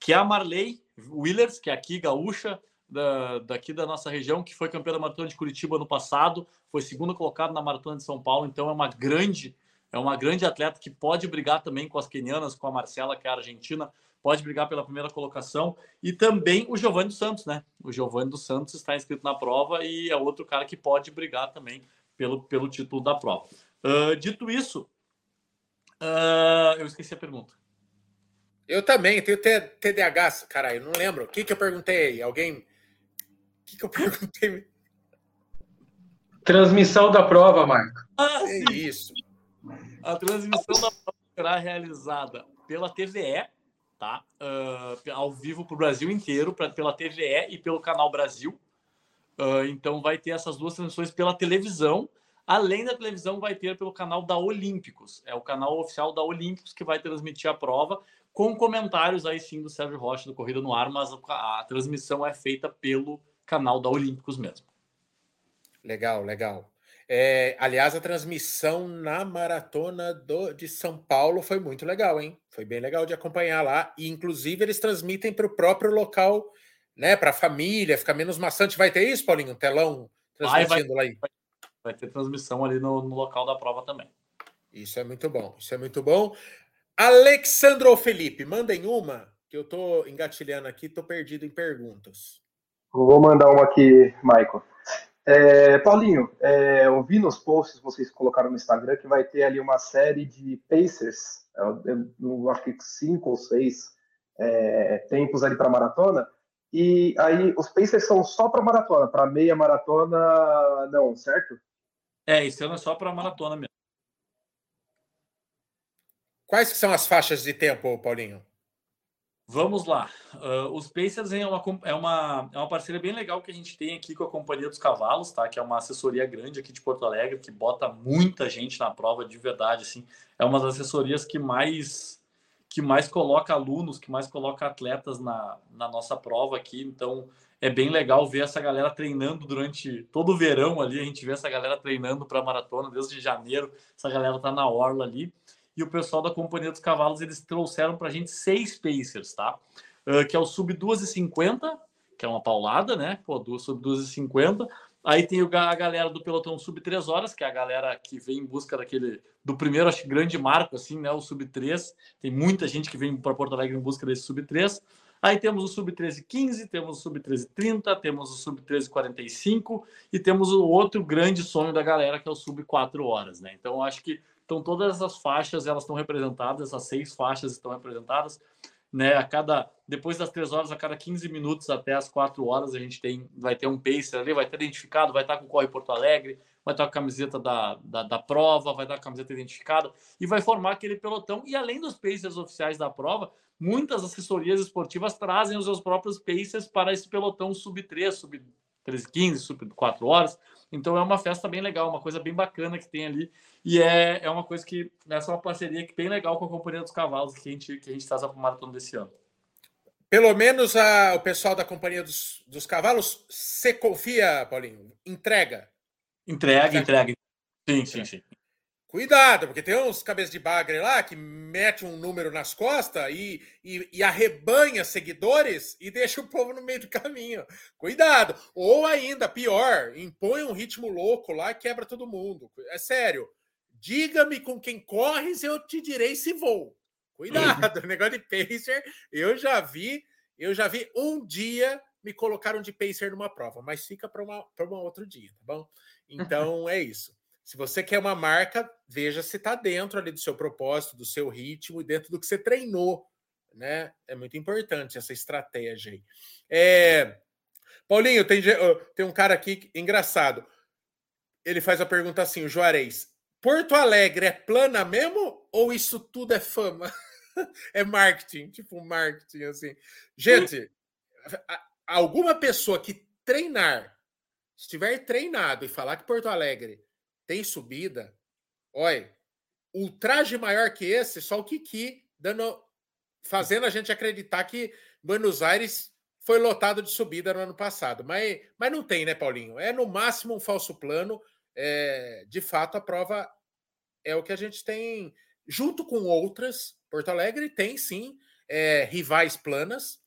que é a Marley Willers, que é aqui gaúcha, da, daqui da nossa região, que foi campeã da maratona de Curitiba no passado, foi segunda colocada na maratona de São Paulo, então é uma grande, é uma grande atleta que pode brigar também com as quenianas, com a Marcela, que é argentina, pode brigar pela primeira colocação, e também o Giovanni dos Santos, né? O Giovanni dos Santos está inscrito na prova e é outro cara que pode brigar também pelo, pelo título da prova. Uh, dito isso, uh, eu esqueci a pergunta. Eu também tenho TDAH, caralho, não lembro. O que, que eu perguntei? Alguém. O que, que eu *laughs* perguntei? Transmissão da prova, Marco. Ah, é sim. isso. A transmissão da prova será realizada pela TVE, tá? Uh, ao vivo para o Brasil inteiro, pra, pela TVE e pelo Canal Brasil. Uh, então vai ter essas duas transmissões pela televisão. Além da televisão, vai ter pelo canal da Olímpicos. É o canal oficial da Olímpicos que vai transmitir a prova com comentários aí sim do Sérgio Rocha do Corrida no Ar, mas a, a transmissão é feita pelo canal da Olímpicos mesmo. Legal, legal. É, aliás, a transmissão na maratona do, de São Paulo foi muito legal, hein? Foi bem legal de acompanhar lá. E, inclusive, eles transmitem para o próprio local, né? Para a família, fica menos maçante. Vai ter isso, Paulinho? Um telão transmitindo vai, lá aí? Vai, vai, ter transmissão ali no, no local da prova também. Isso é muito bom, isso é muito bom. Alexandro ou Felipe, mandem uma, que eu tô engatilhando aqui, tô perdido em perguntas. Vou mandar uma aqui, Michael. É, Paulinho, é, eu vi nos posts que vocês colocaram no Instagram que vai ter ali uma série de Pacers, eu, eu, eu acho que cinco ou seis é, tempos ali para maratona. E aí os Pacers são só para maratona, para meia maratona não, certo? É, esse ano é só para maratona mesmo. Quais são as faixas de tempo, Paulinho? Vamos lá. Uh, os Pacers é uma, é, uma, é uma parceria bem legal que a gente tem aqui com a Companhia dos Cavalos, tá? Que é uma assessoria grande aqui de Porto Alegre, que bota muita gente na prova de verdade, assim. É uma das assessorias que mais que mais coloca alunos, que mais coloca atletas na, na nossa prova aqui. Então, é bem legal ver essa galera treinando durante todo o verão ali. A gente vê essa galera treinando para maratona desde janeiro. Essa galera tá na orla ali e o pessoal da Companhia dos Cavalos eles trouxeram para a gente seis Pacers, tá? Uh, que é o sub 2,50, que é uma paulada, né? Pô, do sub 2,50. Aí tem a galera do pelotão sub 3 horas, que é a galera que vem em busca daquele do primeiro, acho grande marco, assim, né? O sub 3. Tem muita gente que vem para Porto Alegre em busca desse sub 3. Aí temos o sub 1315, temos o sub 1330, temos o sub 1345 e temos o outro grande sonho da galera que é o sub 4 horas, né? Então acho que então todas essas faixas elas estão representadas, essas seis faixas estão representadas, né? A cada depois das três horas, a cada 15 minutos até as quatro horas, a gente tem vai ter um pacer ali, vai ter identificado, vai estar com o Corre Porto Alegre, vai estar com a camiseta da, da, da, prova, vai estar com a camiseta identificada e vai formar aquele pelotão. E além dos pacers oficiais da prova, muitas assessorias esportivas trazem os seus próprios pacers para esse pelotão sub 3, sub 13, sub 4 horas. Então é uma festa bem legal, uma coisa bem bacana que tem ali. E é, é uma coisa que essa é uma parceria que bem legal com a Companhia dos Cavalos que a gente, que a gente traz para o maratona desse ano. Pelo menos a, o pessoal da Companhia dos, dos Cavalos, você confia, Paulinho? Entrega. Entrega, entrega. Sim, sim, sim. Cuidado, porque tem uns cabeças de bagre lá que mete um número nas costas e, e, e, arrebanha seguidores e deixa o povo no meio do caminho. Cuidado. Ou ainda, pior, impõe um ritmo louco lá e quebra todo mundo. É sério. Diga-me com quem corres, eu te direi se vou. Cuidado, *laughs* negócio de pacer. Eu já vi, eu já vi um dia me colocaram de pacer numa prova, mas fica para um outro dia, tá bom? Então é isso. Se você quer uma marca, veja se está dentro ali do seu propósito, do seu ritmo e dentro do que você treinou, né? É muito importante essa estratégia aí. É... Paulinho, tem, tem um cara aqui engraçado. Ele faz a pergunta assim: o Juarez, Porto Alegre é plana mesmo ou isso tudo é fama? *laughs* é marketing, tipo marketing assim. Gente, alguma pessoa que treinar, estiver treinado e falar que Porto Alegre tem subida. Olha, o traje maior que esse, só o Kiki dando, fazendo a gente acreditar que Buenos Aires foi lotado de subida no ano passado. Mas, mas não tem, né, Paulinho? É no máximo um falso plano. É, de fato, a prova é o que a gente tem, junto com outras. Porto Alegre tem sim é, rivais planas,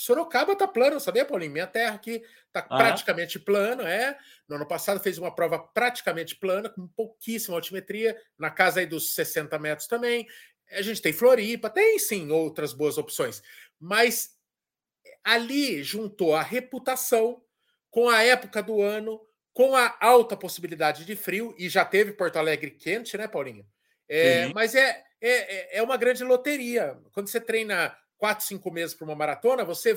Sorocaba tá plano, sabia, Paulinho? Minha terra aqui tá ah, praticamente é? plano, é. No ano passado fez uma prova praticamente plana, com pouquíssima altimetria, na casa aí dos 60 metros também. A gente tem Floripa, tem sim outras boas opções, mas ali juntou a reputação com a época do ano, com a alta possibilidade de frio, e já teve Porto Alegre quente, né, Paulinho? É, mas é, é, é uma grande loteria. Quando você treina quatro, cinco meses para uma maratona, você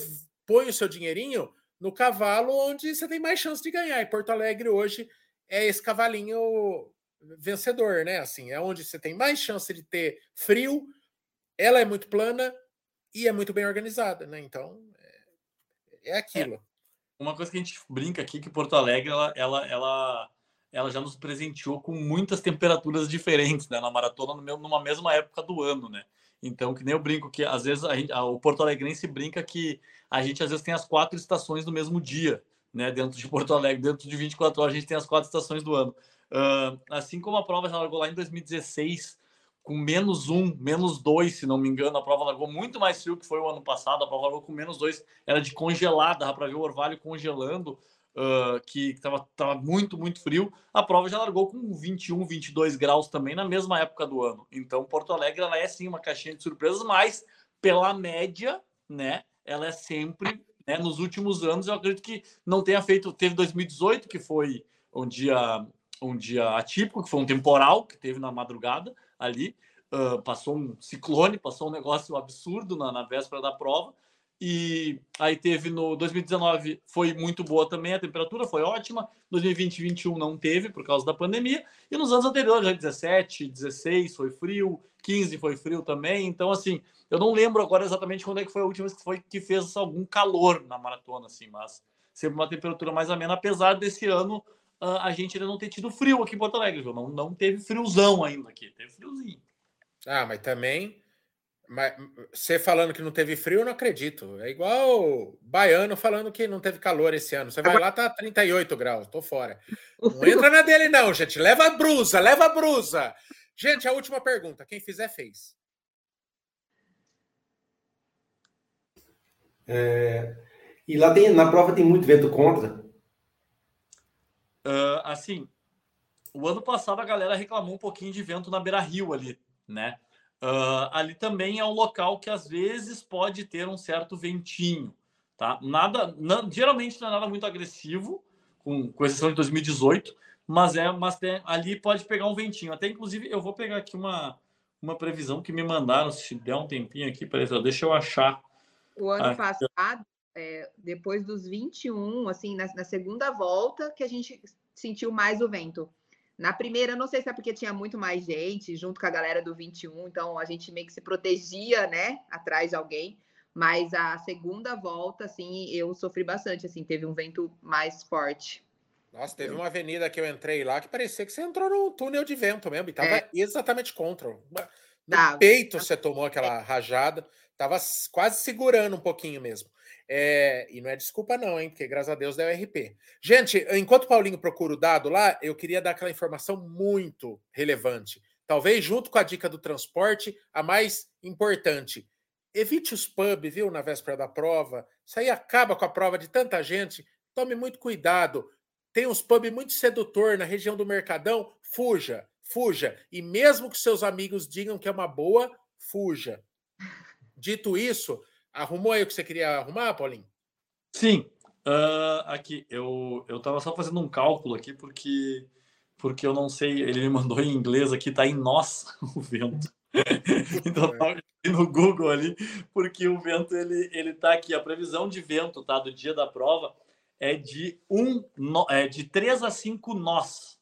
põe o seu dinheirinho no cavalo onde você tem mais chance de ganhar. E Porto Alegre hoje é esse cavalinho vencedor, né? Assim, é onde você tem mais chance de ter frio, ela é muito plana e é muito bem organizada, né? Então, é, é aquilo. É. Uma coisa que a gente brinca aqui que Porto Alegre ela, ela, ela, ela já nos presenteou com muitas temperaturas diferentes, né? Na maratona, numa mesma época do ano, né? Então, que nem eu brinco, que às vezes a gente, a, o Porto Alegrense brinca que a gente às vezes tem as quatro estações no mesmo dia, né? Dentro de Porto Alegre, dentro de 24 horas, a gente tem as quatro estações do ano. Uh, assim como a prova já largou lá em 2016, com menos um, menos dois, se não me engano, a prova largou muito mais frio que foi o ano passado, a prova largou com menos dois, era de congelada, para ver o orvalho congelando uh, que estava tava muito, muito frio, a prova já largou com 21, 22 graus também na mesma época do ano. Então, Porto Alegre ela é sim uma caixinha de surpresas, mas pela média, né, ela é sempre né, nos últimos anos, eu acredito que não tenha feito. Teve 2018, que foi um dia, um dia atípico, que foi um temporal que teve na madrugada ali. Uh, passou um ciclone, passou um *laughs* negócio absurdo na, na véspera da prova. E aí teve no 2019 foi muito boa também, a temperatura foi ótima. 2020 e 2021 não teve por causa da pandemia. E nos anos anteriores, já 17, 16 foi frio, 15 foi frio também. Então, assim, eu não lembro agora exatamente quando é que foi a última que foi que fez algum calor na maratona, assim, mas sempre uma temperatura mais amena, apesar desse ano uh, a gente ainda não ter tido frio aqui em Porto Alegre? Não, não teve friozão ainda aqui, teve friozinho. Ah, mas também mas você falando que não teve frio, eu não acredito. É igual baiano falando que não teve calor esse ano. Você vai lá, tá 38 graus, tô fora. *laughs* Não entra na dele, não, gente. Leva a brusa, leva a brusa. Gente, a última pergunta. Quem fizer, fez. É... E lá tem, na prova tem muito vento contra? Uh, assim, o ano passado a galera reclamou um pouquinho de vento na beira rio ali, né? Uh, ali também é um local que às vezes pode ter um certo ventinho, tá? Nada, não, geralmente não é nada muito agressivo, com, com exceção de 2018, mas é, mas tem, ali pode pegar um ventinho. Até inclusive eu vou pegar aqui uma, uma previsão que me mandaram, se der um tempinho aqui, peraí, deixa eu achar. O ano aqui. passado, é, depois dos 21, assim, na, na segunda volta, que a gente sentiu mais o vento. Na primeira, não sei se é porque tinha muito mais gente, junto com a galera do 21, então a gente meio que se protegia, né, atrás de alguém. Mas a segunda volta, assim, eu sofri bastante, assim, teve um vento mais forte. Nossa, teve uma avenida que eu entrei lá que parecia que você entrou no túnel de vento mesmo, e tava é. exatamente contra. No peito você tomou aquela rajada, tava quase segurando um pouquinho mesmo. É, e não é desculpa, não, hein? Porque graças a Deus deu RP. Gente, enquanto o Paulinho procura o dado lá, eu queria dar aquela informação muito relevante. Talvez junto com a dica do transporte, a mais importante. Evite os pubs, viu, na véspera da prova. Isso aí acaba com a prova de tanta gente. Tome muito cuidado. Tem uns pubs muito sedutor na região do Mercadão. Fuja, fuja. E mesmo que seus amigos digam que é uma boa, fuja. Dito isso, Arrumou aí o que você queria arrumar, Paulinho? Sim. Uh, aqui, eu, eu tava só fazendo um cálculo aqui, porque, porque eu não sei, ele me mandou em inglês aqui, tá em nós *laughs* o vento. *laughs* então tá no Google ali, porque o vento ele, ele tá aqui. A previsão de vento tá, do dia da prova é de um é de 3 a 5 nós.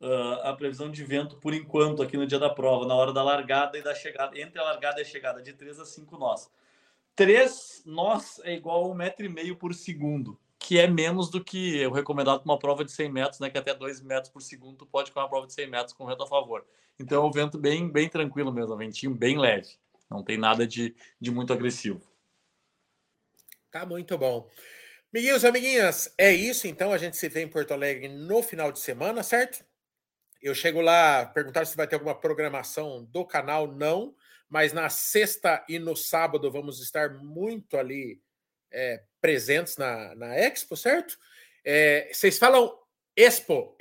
Uh, a previsão de vento por enquanto aqui no dia da prova, na hora da largada e da chegada, entre a largada e a chegada, de 3 a 5 nós. 3 nós é igual a um metro e meio por segundo, que é menos do que o recomendado para uma prova de 100 metros, né? Que até 2 metros por segundo tu pode com uma prova de 100 metros com vento a favor. Então é um vento bem, bem tranquilo mesmo, um ventinho bem leve. Não tem nada de, de muito agressivo. Tá muito bom. Amiguinhos, amiguinhas, é isso então. A gente se vê em Porto Alegre no final de semana, certo? Eu chego lá, perguntar se vai ter alguma programação do canal, não mas na sexta e no sábado vamos estar muito ali é, presentes na, na Expo, certo? É, vocês falam Expo,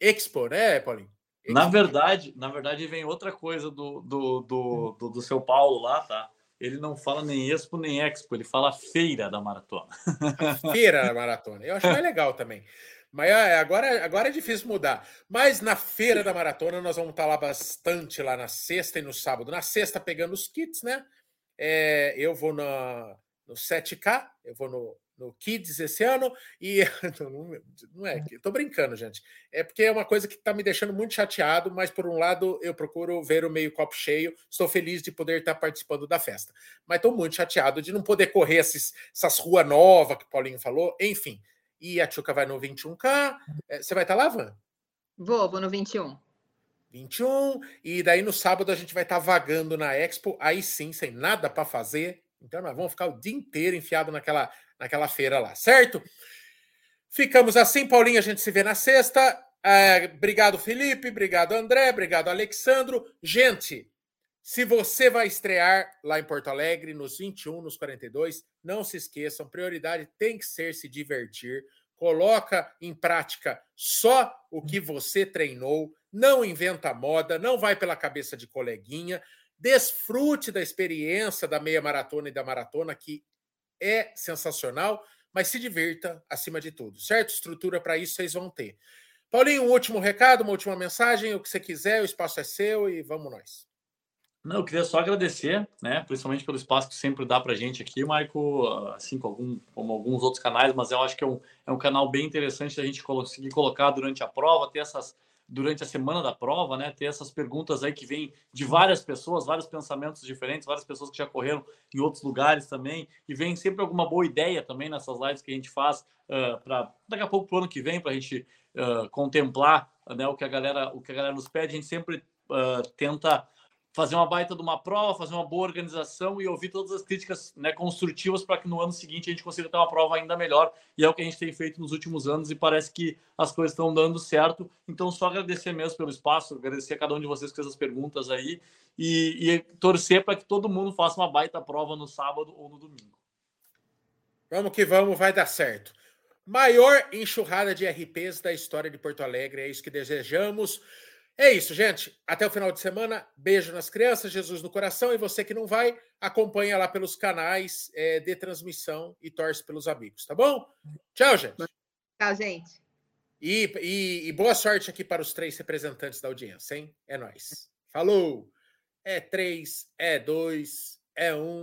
Expo, né, Paulinho? Expo. Na verdade, na verdade vem outra coisa do, do, do, do, do seu Paulo lá, tá? Ele não fala nem Expo nem Expo, ele fala Feira da Maratona. feira da Maratona. Eu acho mais legal também. Mas é, agora, agora é difícil mudar. Mas na feira da maratona nós vamos estar lá bastante lá na sexta e no sábado. Na sexta pegando os kits, né? É, eu vou na, no 7K, eu vou no, no Kids esse ano e *laughs* não, não é, tô brincando, gente. É porque é uma coisa que está me deixando muito chateado, mas por um lado eu procuro ver o meio copo cheio. Estou feliz de poder estar participando da festa, mas estou muito chateado de não poder correr esses, essas ruas novas que o Paulinho falou. Enfim, e a Tchuca vai no 21K. É, você vai estar lá, Van? Vou, vou no 21. 21. E daí no sábado a gente vai estar vagando na Expo, aí sim, sem nada para fazer. Então nós vamos ficar o dia inteiro enfiado naquela, naquela feira lá, certo? Ficamos assim, Paulinho. A gente se vê na sexta. É, obrigado, Felipe. Obrigado, André. Obrigado, Alexandro. Gente, se você vai estrear lá em Porto Alegre, nos 21, nos 42, não se esqueçam, prioridade tem que ser se divertir. Coloca em prática só o que você treinou, não inventa moda, não vai pela cabeça de coleguinha. Desfrute da experiência da meia maratona e da maratona, que é sensacional, mas se divirta acima de tudo, certo? Estrutura para isso vocês vão ter. Paulinho, um último recado, uma última mensagem, o que você quiser, o espaço é seu e vamos nós. Não, eu queria só agradecer, né, principalmente pelo espaço que sempre dá para gente aqui, Maico, assim como, algum, como, alguns outros canais, mas eu acho que é um, é um canal bem interessante da gente conseguir colocar durante a prova, ter essas durante a semana da prova, né? Ter essas perguntas aí que vêm de várias pessoas, vários pensamentos diferentes, várias pessoas que já correram em outros lugares também, e vem sempre alguma boa ideia também nessas lives que a gente faz uh, para daqui a pouco para o ano que vem, para a gente uh, contemplar né, o que a galera o que a galera nos pede. A gente sempre uh, tenta fazer uma baita de uma prova, fazer uma boa organização e ouvir todas as críticas né, construtivas para que no ano seguinte a gente consiga ter uma prova ainda melhor. E é o que a gente tem feito nos últimos anos e parece que as coisas estão dando certo. Então, só agradecer mesmo pelo espaço, agradecer a cada um de vocês que fez as perguntas aí e, e torcer para que todo mundo faça uma baita prova no sábado ou no domingo. Vamos que vamos, vai dar certo. Maior enxurrada de RPs da história de Porto Alegre, é isso que desejamos. É isso, gente. Até o final de semana. Beijo nas crianças, Jesus no coração. E você que não vai, acompanha lá pelos canais é, de transmissão e torce pelos amigos, tá bom? Tchau, gente. Tchau, gente. E, e, e boa sorte aqui para os três representantes da audiência, hein? É nós. Falou! É três, é dois, é um.